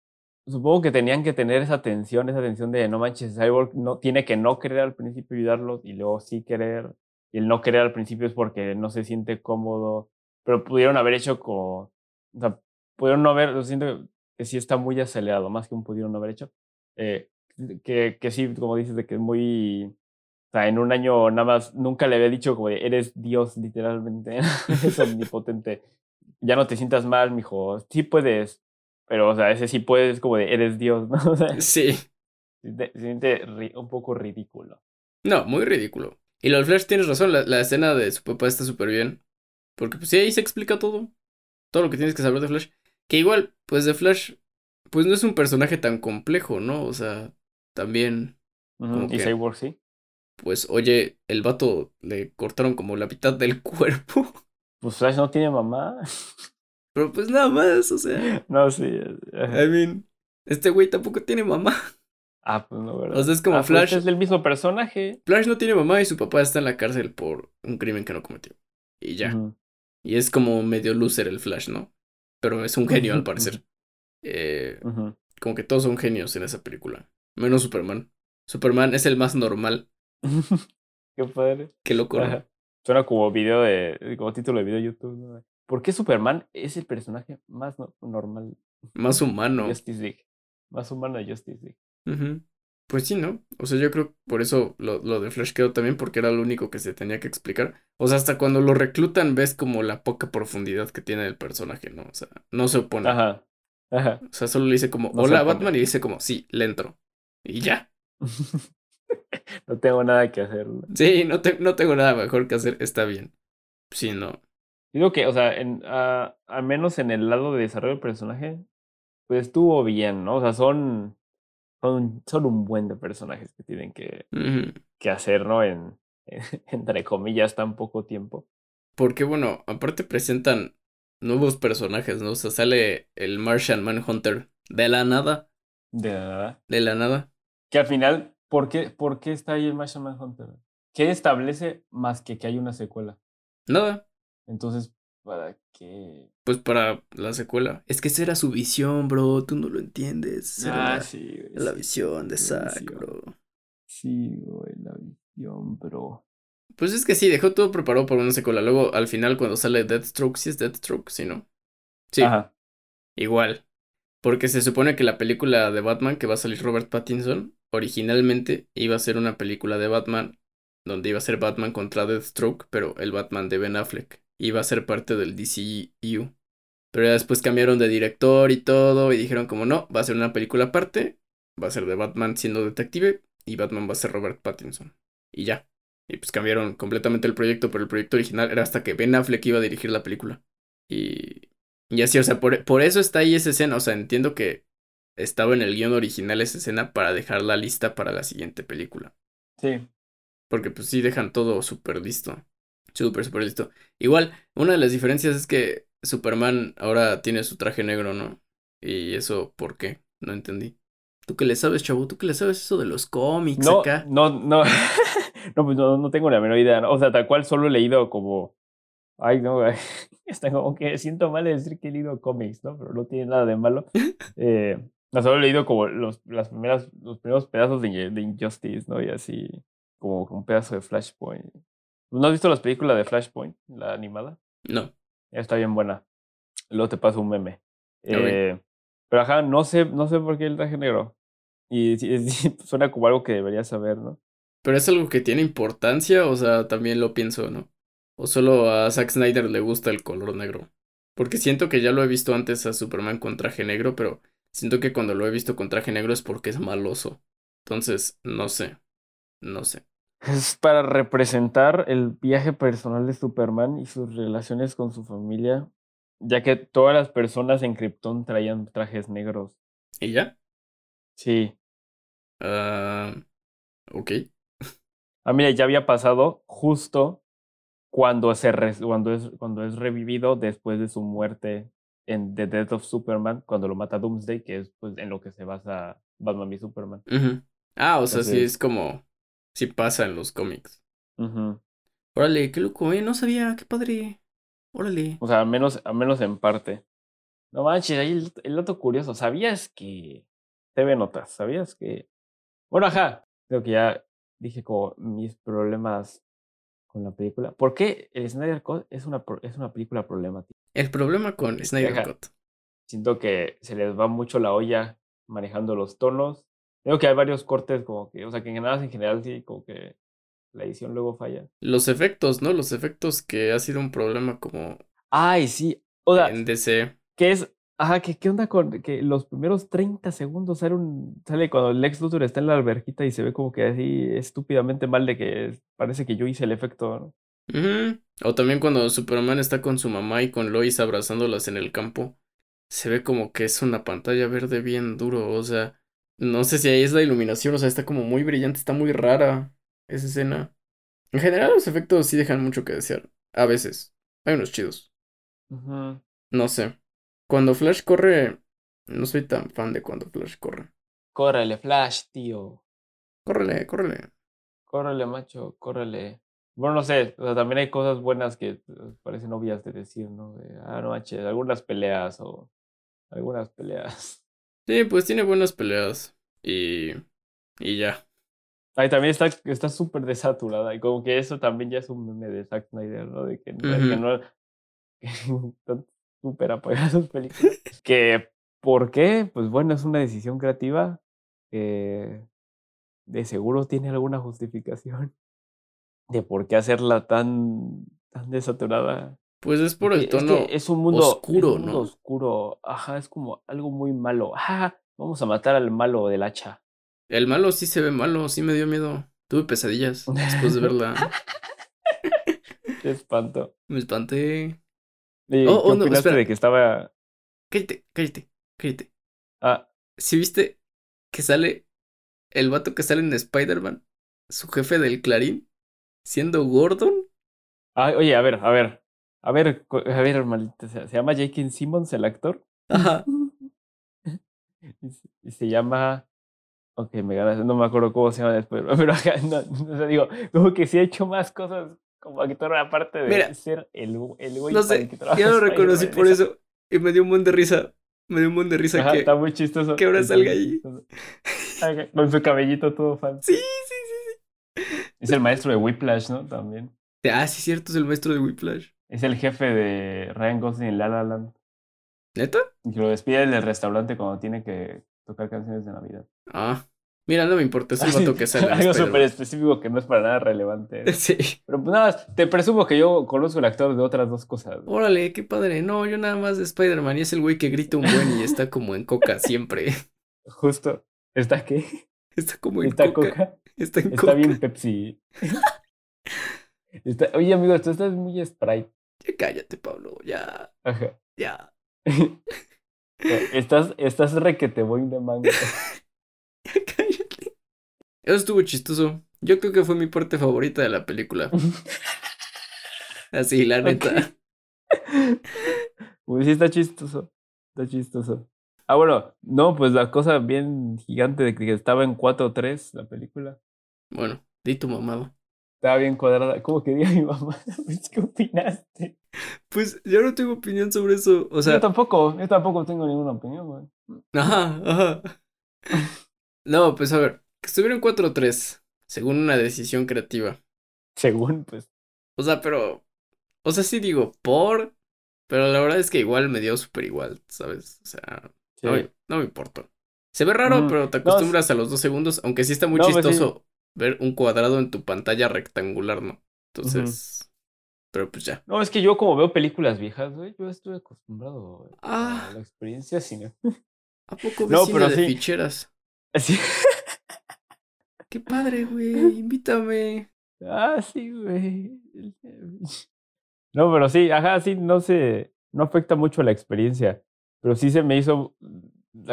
supongo que tenían que tener esa tensión, esa tensión de no manches, Cyborg no, tiene que no querer al principio ayudarlos y luego sí querer. Y el no querer al principio es porque no se siente cómodo. Pero pudieron haber hecho como, o sea, pudieron no haber, yo siento que sí está muy acelerado, más que un pudieron no haber hecho. Eh, que, que sí, como dices, de que es muy, o sea, en un año nada más, nunca le había dicho como de, eres Dios, literalmente, eres omnipotente. Ya no te sientas mal, mijo, sí puedes, pero, o sea, ese sí puedes como de, eres Dios, ¿no? O sea, se Sí. se siente un poco ridículo. No, muy ridículo. Y lo del Flash tienes razón, la, la escena de su papá está súper bien. Porque pues sí, ahí se explica todo. Todo lo que tienes que saber de Flash. Que igual, pues de Flash, pues no es un personaje tan complejo, ¿no? O sea, también Y que- Cyborg sí. pues oye, el vato le cortaron como la mitad del cuerpo. Pues Flash no tiene mamá. Pero pues nada más, o sea. no, sí. ajá. I mean, este güey tampoco tiene mamá. Ah, pues no, ¿verdad? O sea, es como Ah, pues Flash. Es el mismo personaje. Flash no tiene mamá y su papá está en la cárcel por un crimen que no cometió. Y ya. Y es como medio loser el Flash, ¿no? Pero es un genio al parecer. Eh, como que todos son genios en esa película. Menos Superman. Superman es el más normal. Qué padre. Qué loco. Suena como video de, como título de video de YouTube. ¿no? ¿Por qué Superman es el personaje más no- normal Más humano. Justice League? Más humano de Justice League. Pues sí, ¿no? O sea, yo creo por eso lo, lo de Flash quedó también porque era lo único que se tenía que explicar. O sea, hasta cuando lo reclutan ves como la poca profundidad que tiene el personaje, ¿no? O sea, no se opone. Ajá. Ajá. O sea, solo le dice como, No hola. Batman, y dice como, sí, le entro. Y ya. no tengo nada que hacer. Sí, no, te- no tengo nada mejor que hacer, está bien. Sí, no. Digo que, o sea, en, ah, al menos en el lado de desarrollo del personaje, pues estuvo bien, ¿no? O sea, son, son, son un buen de personajes que tienen que, que hacer, ¿no? En, entre comillas, tan poco tiempo. Porque bueno, aparte presentan nuevos personajes, ¿no? O sea, sale el Martian Manhunter de la nada, De nada. de la nada. Que al final, ¿por qué, por qué está ahí el Martian Manhunter? ¿Qué establece más que que hay una secuela? Nada, Entonces, ¿para qué? pues para la secuela. Es que esa era su visión, bro, tú no lo entiendes. Esa Ah, la, sí, güey, la sí, visión de Zack, bro. Sí, güey, la visión, bro. Pues es que sí, dejó todo preparado para una secuela. Luego, al final, cuando sale Deathstroke, sí es Deathstroke, sí, ¿no? Sí, Ajá. igual. Porque se supone que la película de Batman que va a salir Robert Pattinson, originalmente iba a ser una película de Batman donde iba a ser Batman contra Deathstroke, pero el Batman de Ben Affleck. Iba a ser parte del DCU. Pero ya después cambiaron de director y todo y dijeron como no, va a ser una película aparte va a ser de Batman siendo detective y Batman va a ser Robert Pattinson. Y ya. Y pues cambiaron completamente el proyecto, pero el proyecto original era hasta que Ben Affleck iba a dirigir la película. Y, y así, o sea, por, por eso está ahí esa escena. O sea, entiendo que estaba en el guion original esa escena para dejarla lista para la siguiente película. Sí. Porque pues sí dejan todo súper listo. Súper, súper listo. Igual, una de las diferencias es que Superman ahora tiene su traje negro, ¿no? Y eso, ¿por qué? No entendí. ¿Tú qué le sabes, chavo? ¿Tú qué le sabes eso de los cómics No, acá? no, no. no, pues no, no tengo la menor idea. ¿no? O sea, tal cual solo he leído como. Ay, no, güey. Está como que siento mal de decir que he leído cómics, ¿no? Pero no tiene nada de malo. Eh, no, solo he leído como los, las primeras, los primeros pedazos de, de Injustice, ¿no? Y así, como un pedazo de Flashpoint. ¿No has visto las películas de Flashpoint, la animada? No. Está bien buena. Luego te paso un meme. Eh, pero ajá, no sé, no sé por qué el traje negro. Y sí, suena como algo que deberías saber, ¿no? Pero es algo que tiene importancia, o sea, también lo pienso, ¿no? O solo a Zack Snyder le gusta el color negro. Porque siento que ya lo he visto antes a Superman con traje negro, pero siento que cuando lo he visto con traje negro es porque es maloso. Entonces, no sé. No sé. Es para representar el viaje personal de Superman y sus relaciones con su familia, ya que todas las personas en Krypton traían trajes negros. ¿Y ya? Sí. Ah, ok. Ah, mira, ya había pasado justo cuando, se re- cuando, es, cuando es revivido después de su muerte en The Death of Superman, cuando lo mata Doomsday, que es pues, en lo que se basa Batman y Superman. Ah, o sea, sí es como... Sí pasa en los cómics. Ujú. Órale, qué loco, eh. No sabía, qué padre. Órale. O sea, al menos, al menos en parte. No manches, ahí el, el dato curioso. ¿Sabías que... TV Notas, ¿sabías que... Bueno, ajá. Creo que ya dije como mis problemas con la película. ¿Por qué el Snyder Cut es una, es una película problemática? El problema con Snyder Ajá. Cut. Siento que se les va mucho la olla manejando los tonos. Creo que hay varios cortes como que, o sea, que en general, en general sí, como que la edición luego falla. Los efectos, ¿no? Los efectos que ha sido un problema como Ay, sí. O sea, en DC. que es, ajá, que qué onda con que los primeros 30 segundos sale, un, sale cuando Lex Luthor está en la alberquita y se ve como que así estúpidamente mal de que parece que yo hice el efecto. O también cuando Superman está con su mamá y con Lois abrazándolas en el campo. Se ve como que es una pantalla verde bien duro. O sea, no sé si ahí es la iluminación. O sea, está como muy brillante, está muy rara esa escena. En general, los efectos sí dejan mucho que desear. A veces. Hay unos chidos. No sé. Cuando Flash corre. No soy tan fan de cuando Flash corre. Córrele, Flash, tío. Córrele, córrele. Córrele, macho, córrele. Bueno, no sé, o sea, también hay cosas buenas que eh, parecen obvias de decir, ¿no? De, ah, no manches, algunas peleas o algunas peleas. Sí, pues tiene buenas peleas. Y. Y ya. Ahí también está está súper desaturada y como que eso también ya es un meme de Zack Snyder, ¿no? De que, no- que Ujú. no que están súper apoyadas sus películas. que, ¿por qué? Pues bueno, es una decisión creativa de seguro tiene alguna justificación de por qué hacerla tan, tan desaturada. Pues es por el es que tono. es un mundo es un oscuro, mundo ¿no? oscuro. Ajá, es como algo muy malo. Ajá, vamos a matar al malo del hacha. El malo sí se ve malo, sí me dio miedo. Tuve pesadillas después de verla. Qué espanto. Me espanté. ¿Y Oh, ¿Qué oh, no, opinaste espera. de que estaba... Cállate, cállate, cállate. Ah, ¿Sí viste que sale el vato que sale en Spider-Man? Su jefe del Clarín, siendo Gordon. ah, oye, a ver, a ver. A ver, a ver, maldita. Se llama J.K. Simmons, el actor. Ajá. y, se, llama. Ok, me ganas, no me acuerdo cómo se llama después, pero acá, no, no, o sea, digo, como que sí ha hecho más cosas como actor aparte de Mira, ser el, el güey No para el sé, que trabaja ya lo reconocí por esa- eso. Y me dio un buen de risa. Me dio un buen de risa Ajá, que. está muy chistoso. que ahora salga ahí. Con su cabellito todo fan. Sí, sí, sí, Es el maestro de Whiplash, ¿no? También. sí. Ah, sí, cierto, es el maestro de Whiplash. Es el jefe de Ryan Gosling en La La Land. ¿Neta? Y que lo despide del restaurante cuando tiene que tocar canciones de Navidad. Ah. Mira, no me importa, es el vato que sale Algo súper específico que no es para nada relevante. Sí. Pero pues nada, más, te presumo que yo conozco al actor de otras dos cosas. Órale, qué padre. No, yo nada más de Spider-Man y es el güey que grita un buen y está como en coca siempre. Justo. ¿Está qué? Está como en ¿Está coca. coca? Está en Está coca. bien Pepsi. Está- Oye, amigo, tú estás muy Sprite. Ya cállate, Pablo. Ya, Ajá. ya. Estás, estás requete boing de mango. Ya cállate. Eso estuvo chistoso. Yo creo que fue mi parte favorita de la película. Así, la neta. Uy, sí, está chistoso. Está chistoso. Ah, bueno, no, pues la cosa bien gigante de que estaba en 4-3 la película. Bueno, di tu mamado. Estaba bien cuadrada. ¿Cómo que diga mi mamá? Pues, ¿Qué opinaste? Pues yo no tengo opinión sobre eso. O sea, yo tampoco, yo tampoco tengo ninguna opinión, güey. ajá, ajá. No, pues a ver, que estuvieron 4-3, según una decisión creativa. Según, pues. O sea, pero. O sea, sí digo, por. Pero la verdad es que igual me dio súper igual, ¿sabes? O sea, sí. no, me- no me importó. Se ve raro, pero te No, acostumbras a los dos segundos, aunque sí está muy No, pues chistoso ver un cuadrado en tu pantalla rectangular, ¿no? Entonces. Pero pues ya. No, es que yo como veo películas viejas, güey, yo estoy acostumbrado güey, Ah. a la experiencia cine. ¿A poco ves No, pero de sí. ficheras? Así. Qué padre, güey. Invítame. Ah, sí, güey. No, pero sí, ajá, sí, no se, no afecta mucho la experiencia, pero sí se me hizo,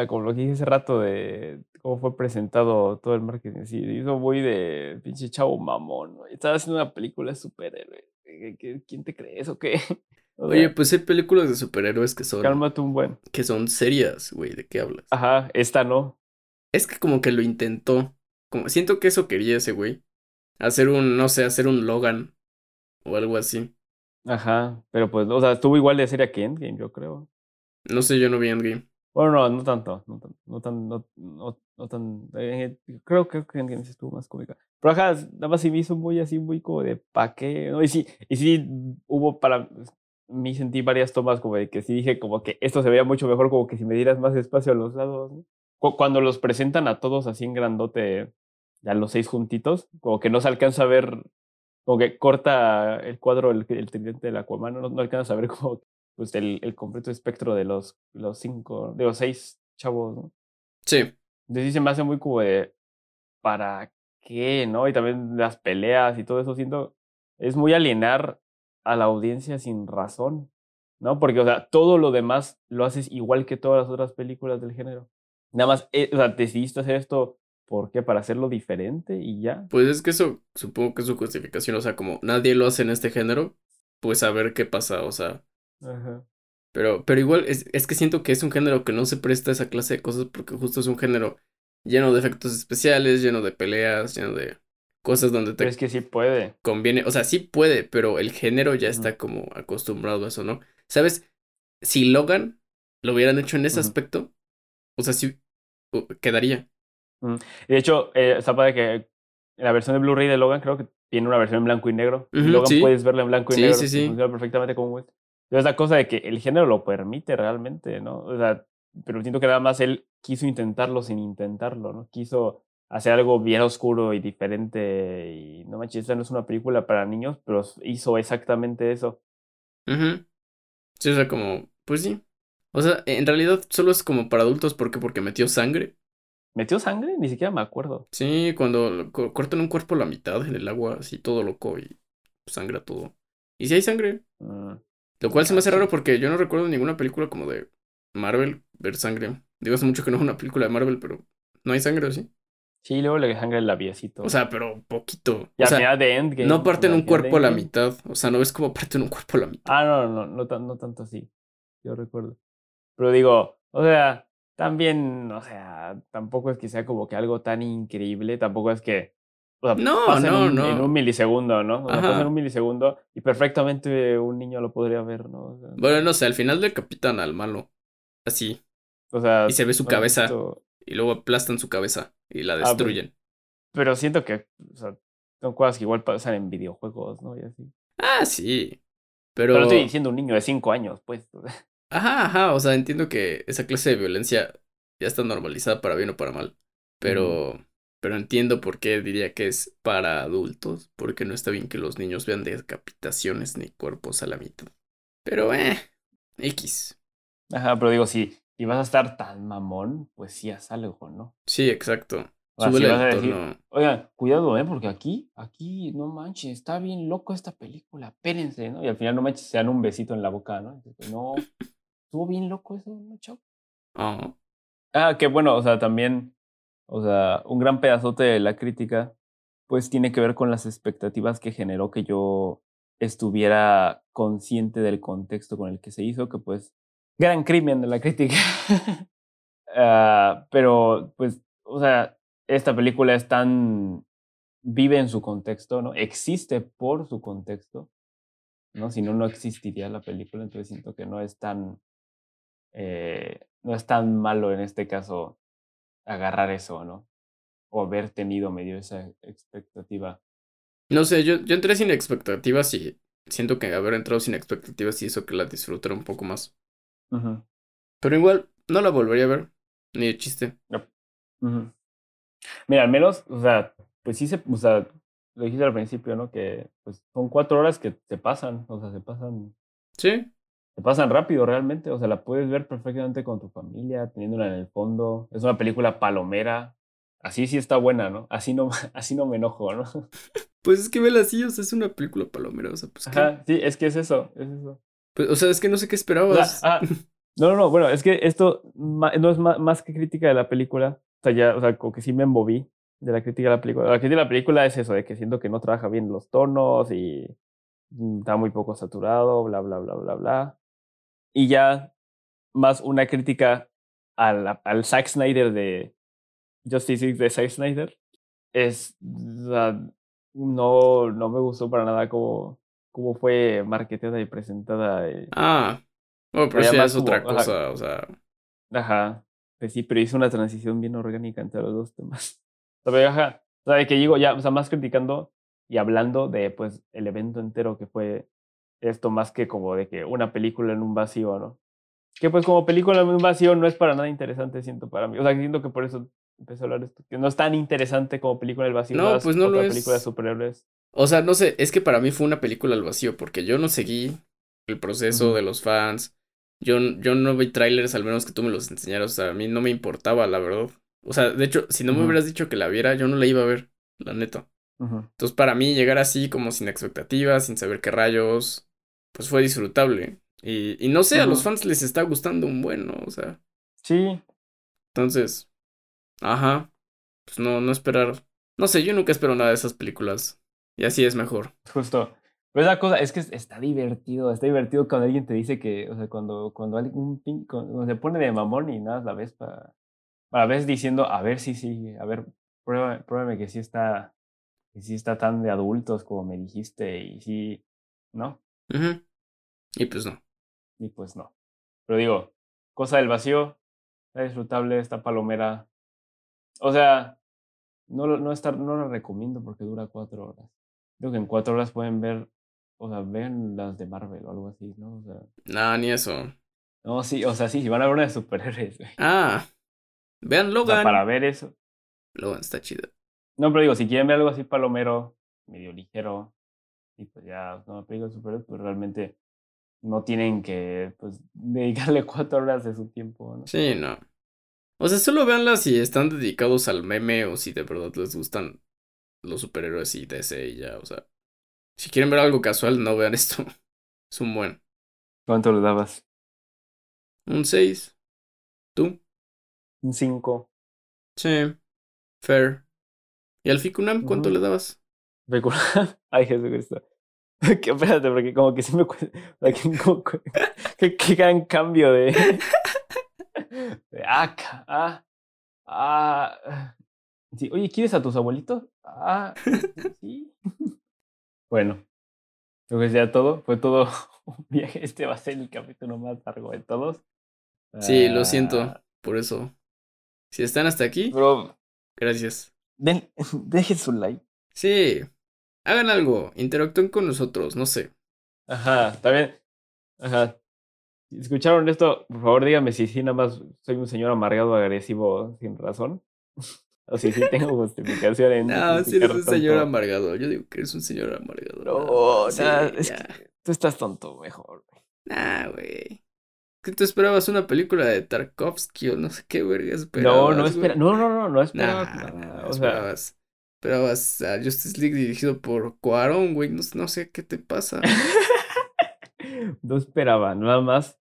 como lo que dije hace rato de cómo fue presentado todo el marketing, sí, hizo muy de pinche chavo mamón, güey. Estaba haciendo una película de superhéroe. ¿Qué- qué- ¿Quién te crees o qué? O Oye, pues hay películas de superhéroes que son, cálmate un buen. que son serias, güey. ¿De qué hablas? Ajá, esta no. Es que como que lo intentó. Como, siento que eso quería ese güey. Hacer un, no sé, hacer un Logan. O algo así. Ajá, pero pues, o sea, estuvo igual de seria que Endgame, yo creo. No sé, yo no vi Endgame. Bueno, no, no tanto, no tan, no tan, no, no, no tan, eh, creo, creo que sí estuvo más cómica. Pero ajá, nada más se me hizo muy así, muy como de pa' qué, ¿no? Y sí, y sí hubo para mí sentí varias tomas como de que sí dije como que esto se veía mucho mejor como que si me dieras más espacio a los lados, ¿no? Cu- Cuando los presentan a todos así en grandote, a los seis juntitos, como que no se alcanza a ver, como que corta el cuadro el, el tridente del Aquaman, no, no alcanza a ver como pues el, el completo espectro de los, los cinco, de los seis chavos, ¿no? Sí. Entonces sí se me hace muy como de, ¿para qué, no? Y también las peleas y todo eso, siento, es muy alienar a la audiencia sin razón, ¿no? Porque, o sea, todo lo demás lo haces igual que todas las otras películas del género. Nada más, eh, o sea, decidiste hacer esto, ¿por qué? Para hacerlo diferente y ya. Pues es que eso supongo que es su justificación. O sea, como nadie lo hace en este género, pues a ver qué pasa. O sea, Ajá. pero, pero igual es, es que siento que es un género que no se presta a esa clase de cosas porque justo es un género lleno de efectos especiales, lleno de peleas, lleno de cosas donde te Pero es que sí puede. conviene, o sea, sí puede, pero el género ya está como acostumbrado a eso, ¿no? ¿Sabes? Si Logan lo hubieran hecho en ese aspecto, o sea, sí uh, quedaría. De hecho, eh, está padre que la versión de Blu-ray de Logan creo que tiene una versión en blanco y negro. Logan sí. puedes verla en blanco y Sí, negro. sí, sí. Funciona perfectamente como western. Pero es la cosa de que el género lo permite realmente, ¿no? O sea, pero siento que nada más él quiso intentarlo sin intentarlo, ¿no? Quiso hacer algo bien oscuro y diferente. Y no manches, esta no es una película para niños, pero hizo exactamente eso. Sí, o sea, como, pues sí. O sea, en realidad solo es como para adultos, ¿por qué? Porque metió sangre. ¿Metió sangre? Ni siquiera me acuerdo. Sí, cuando cortan un cuerpo a la mitad en el agua, así todo loco y sangra todo. Y si hay sangre, Mm, lo cual se me hace raro porque yo no recuerdo ninguna película como de Marvel ver sangre. Digo, hace mucho que no es una película de Marvel, pero no hay sangre, ¿o ¿sí? Sí, luego le sangre el labiecito. O sea, pero poquito. y O sea, de Endgame. no parten un cuerpo a la mitad. O sea, no ves cómo parten un cuerpo a la mitad. Ah, no, no, no, no tanto así. Yo recuerdo. Pero digo, o sea, también, o sea, tampoco es que sea como que algo tan increíble, tampoco es que. O sea, No, pasa no, en un, no. en un milisegundo, ¿no? O sea, pasa Ajá. en un milisegundo y perfectamente un niño lo podría ver, ¿no? O sea, Bueno, no sé, al final decapitan al malo. Así. o sea, Y se ve su no cabeza. Y luego aplastan su cabeza y la Ah, destruyen. Pero siento que, o sea, son cosas que igual pasan en videojuegos, ¿no? Y así. Ah, sí. Pero, Pero. estoy diciendo un niño de 5 años, pues. Ajá, ajá. O sea, entiendo que esa clase de violencia ya está normalizada para bien o para mal. Pero. Pero entiendo por qué diría que es para adultos. Porque no está bien que los niños vean decapitaciones ni cuerpos a la mitad. Pero, eh. X. Ajá, pero digo, si, y vas a estar tan mamón, pues sí haz algo, ¿no? Sí, exacto. O sea, Súbele si vas a el decir, tono. Oigan, cuidado, ¿eh? Porque aquí, aquí, no manches, está bien loco esta película, espérense, ¿no? Y al final no manches, se dan un besito en la boca, ¿no? Entonces, pues, no, estuvo bien loco eso, ¿no, chavo? Ah, Ah, que bueno, o sea, también, o sea, un gran pedazote de la crítica, pues tiene que ver con las expectativas que generó que yo estuviera consciente del contexto con el que se hizo, que pues, gran crimen de la crítica. Ah, pero, pues, o sea, esta película es tan, vive en su contexto, ¿no? Existe por su contexto, ¿no? Si no, no existiría la película, entonces siento que no es tan, eh, no es tan malo en este caso agarrar eso, ¿no? O haber tenido medio esa expectativa. No sé, yo, yo entré sin expectativas y siento que haber entrado sin expectativas hizo que la disfrutara un poco más. Pero igual, no la volvería a ver. Ni de chiste. Mira, al menos, o sea, pues sí se, o sea, lo dijiste al principio, ¿no? Que pues son cuatro horas que se pasan, o sea, se pasan, Sí. Se pasan rápido realmente, o sea, la puedes ver perfectamente con tu familia, teniéndola en el fondo. Es una película palomera. Así sí está buena, ¿no? Así no, así no me enojo, ¿no? Pues es que vela así, o sea, es una película palomera, o sea, pues. Ajá, sí, es que es eso, es eso. Pues, o sea, es que no sé qué O sea, esperabas. ah, no, no, no, bueno, es que esto no es ma- más que crítica de la película. O sea, ya, o sea, como que sí me embobí de la crítica de la película. La crítica de la película es eso, de que siento que no trabaja bien los tonos y mm, está muy poco saturado, bla, bla, bla, bla, bla. Y ya más una crítica al, al Zack Snyder de Justice League de Zack Snyder es, o sea, no, no me gustó para nada cómo, cómo fue marketeada y presentada. eh, Ah. Bueno, pero eso ya más es otra como- ajá. cosa, o sea. Ajá. Pues sí, pero hizo una transición bien orgánica entre los dos temas. O sea, pero ajá. O sea, que digo ya, o sea, más criticando y hablando de pues el evento entero que fue esto más que como de que una película en un vacío, ¿no? Que pues como película en un vacío no es para nada interesante, siento para mí. O sea, siento que por eso empecé a hablar de esto. Que no es tan interesante como película en el vacío. No, pues no lo otras es. películas de superhéroes. O sea, no sé, es que para mí fue una película al vacío, porque yo no seguí el proceso de los fans. Yo, yo no vi trailers, al menos que tú me los enseñaras. O sea, a mí no me importaba, la verdad. O sea, de hecho, si no me hubieras dicho que la viera, yo no la iba a ver, la neta. Entonces, para mí, llegar así, como sin expectativas, sin saber qué rayos, pues fue disfrutable. Y, y no sé, a los fans les está gustando un buen, ¿no? O sea, Sí, entonces, ajá, pues no, no esperar. No sé, yo nunca espero nada de esas películas. Y así es mejor. Justo. Pero esa cosa es que es- está divertido, está divertido cuando alguien te dice que, o sea, cuando, cuando alguien cuando se pone de mamón y nada, la ves para, para ves diciendo, a ver si sí, a ver, pruébame, pruébame que sí está, que sí está tan de adultos como me dijiste, y sí, ¿no? Ujú. Y pues no. Y pues no. Pero digo, cosa del vacío, está disfrutable, está palomera. O sea, no, no, estar, no la recomiendo porque dura cuatro horas. Creo que en cuatro horas pueden ver, o sea, ven las de Marvel o algo así, ¿no? O sea, Nada, ni eso. no, sí, o sea, sí, si van a ver una de superhéroes, güey. Ah, vean O sea, Logan. para ver eso. Logan está chido. No, pero digo, si quieren ver algo así palomero, medio ligero, y pues ya, no, películas de superhéroes, pues realmente no tienen que, pues, dedicarle cuatro horas de su tiempo, ¿no? Sí, no. O sea, solo véanla si están dedicados al meme o si de verdad les gustan los superhéroes y DC y ya, o sea. Si quieren ver algo casual, no vean esto. Es un buen. ¿Cuánto le dabas? Un 6. ¿Tú? Un 5. Sí. Fair. ¿Y al Ficunam cuánto le dabas? Ay, Jesucristo. Que espérate, porque como que cuesta. like, como que- gran cambio de. de ah, ah, ah. Sí, oye, ¿quieres a tus abuelitos? Ah, sí. Bueno, creo que ya todo. Fue todo un viaje. Este va a ser el capítulo más largo de todos. Sí, lo siento. Ah, Por eso. Si están hasta aquí, Pero gracias. den, dejen su like. Sí. Hagan algo. Interactúen con nosotros. No sé. Ajá, también. Ajá. Si escucharon esto, por favor díganme si sí, nada más soy un señor amargado, agresivo, sin razón. O si sí tengo justificación en. No, si eres un señor amargado. Yo digo que eres un señor amargado. No, sí, es ya. que tú estás tonto, mejor. Nah, güey. ¿Qué te esperabas? ¿Una película de Tarkovsky o no sé qué verga esperabas? No, no espera, no, no, no, no esperaba Nah, nada. o O sea, esperabas, esperabas a Justice League dirigido por Cuarón, güey. No, no sé qué te pasa. no esperaba, nada más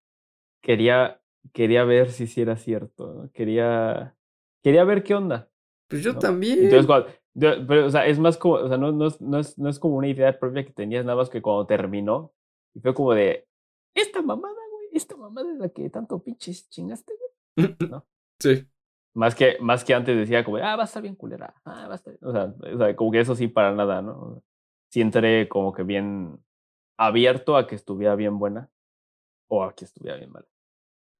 quería, quería ver si sí era cierto, ¿no? Quería, quería ver qué onda. Pues yo ¿no? también. Entonces, cuando, yo- pero, o sea, es más como, o sea, no, no, es, no, es, no es como una idea propia que tenías, nada más que cuando terminó, y fue como de, esta mamada, güey, esta mamada es la que tanto pinches chingaste, güey. ¿no? Sí. Más que, más que antes decía como, ah, va a estar bien culera, ah, va a estar, o sea, o sea, como que eso sí para nada, ¿no? Sí entré como que bien abierto a que estuviera bien buena o a que estuviera bien mala.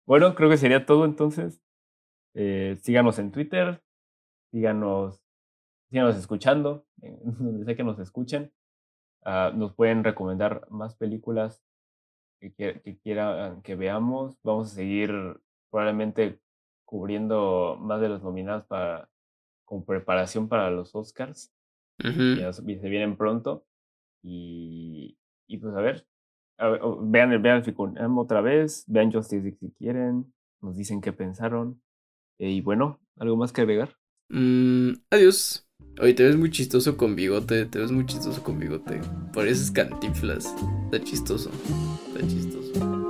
Bueno, creo que sería todo entonces. Eh, síganos en Twitter, síganos, síganos escuchando, donde sea que nos escuchen. Ah, nos pueden recomendar más películas que, que quieran que veamos. Vamos a seguir probablemente cubriendo más de las nominadas para, con preparación para los Oscars. Ujú. Ya se vienen pronto. Y, y pues a ver, a ver, o- vean, vean el Ficunam otra vez, vean Justice si quieren, nos dicen qué pensaron. Eh, y bueno, ¿algo más que agregar? Mm, adiós. Oye, te ves muy chistoso con bigote. Te ves muy chistoso con bigote. Pareces cantinflas. Está chistoso. Está chistoso.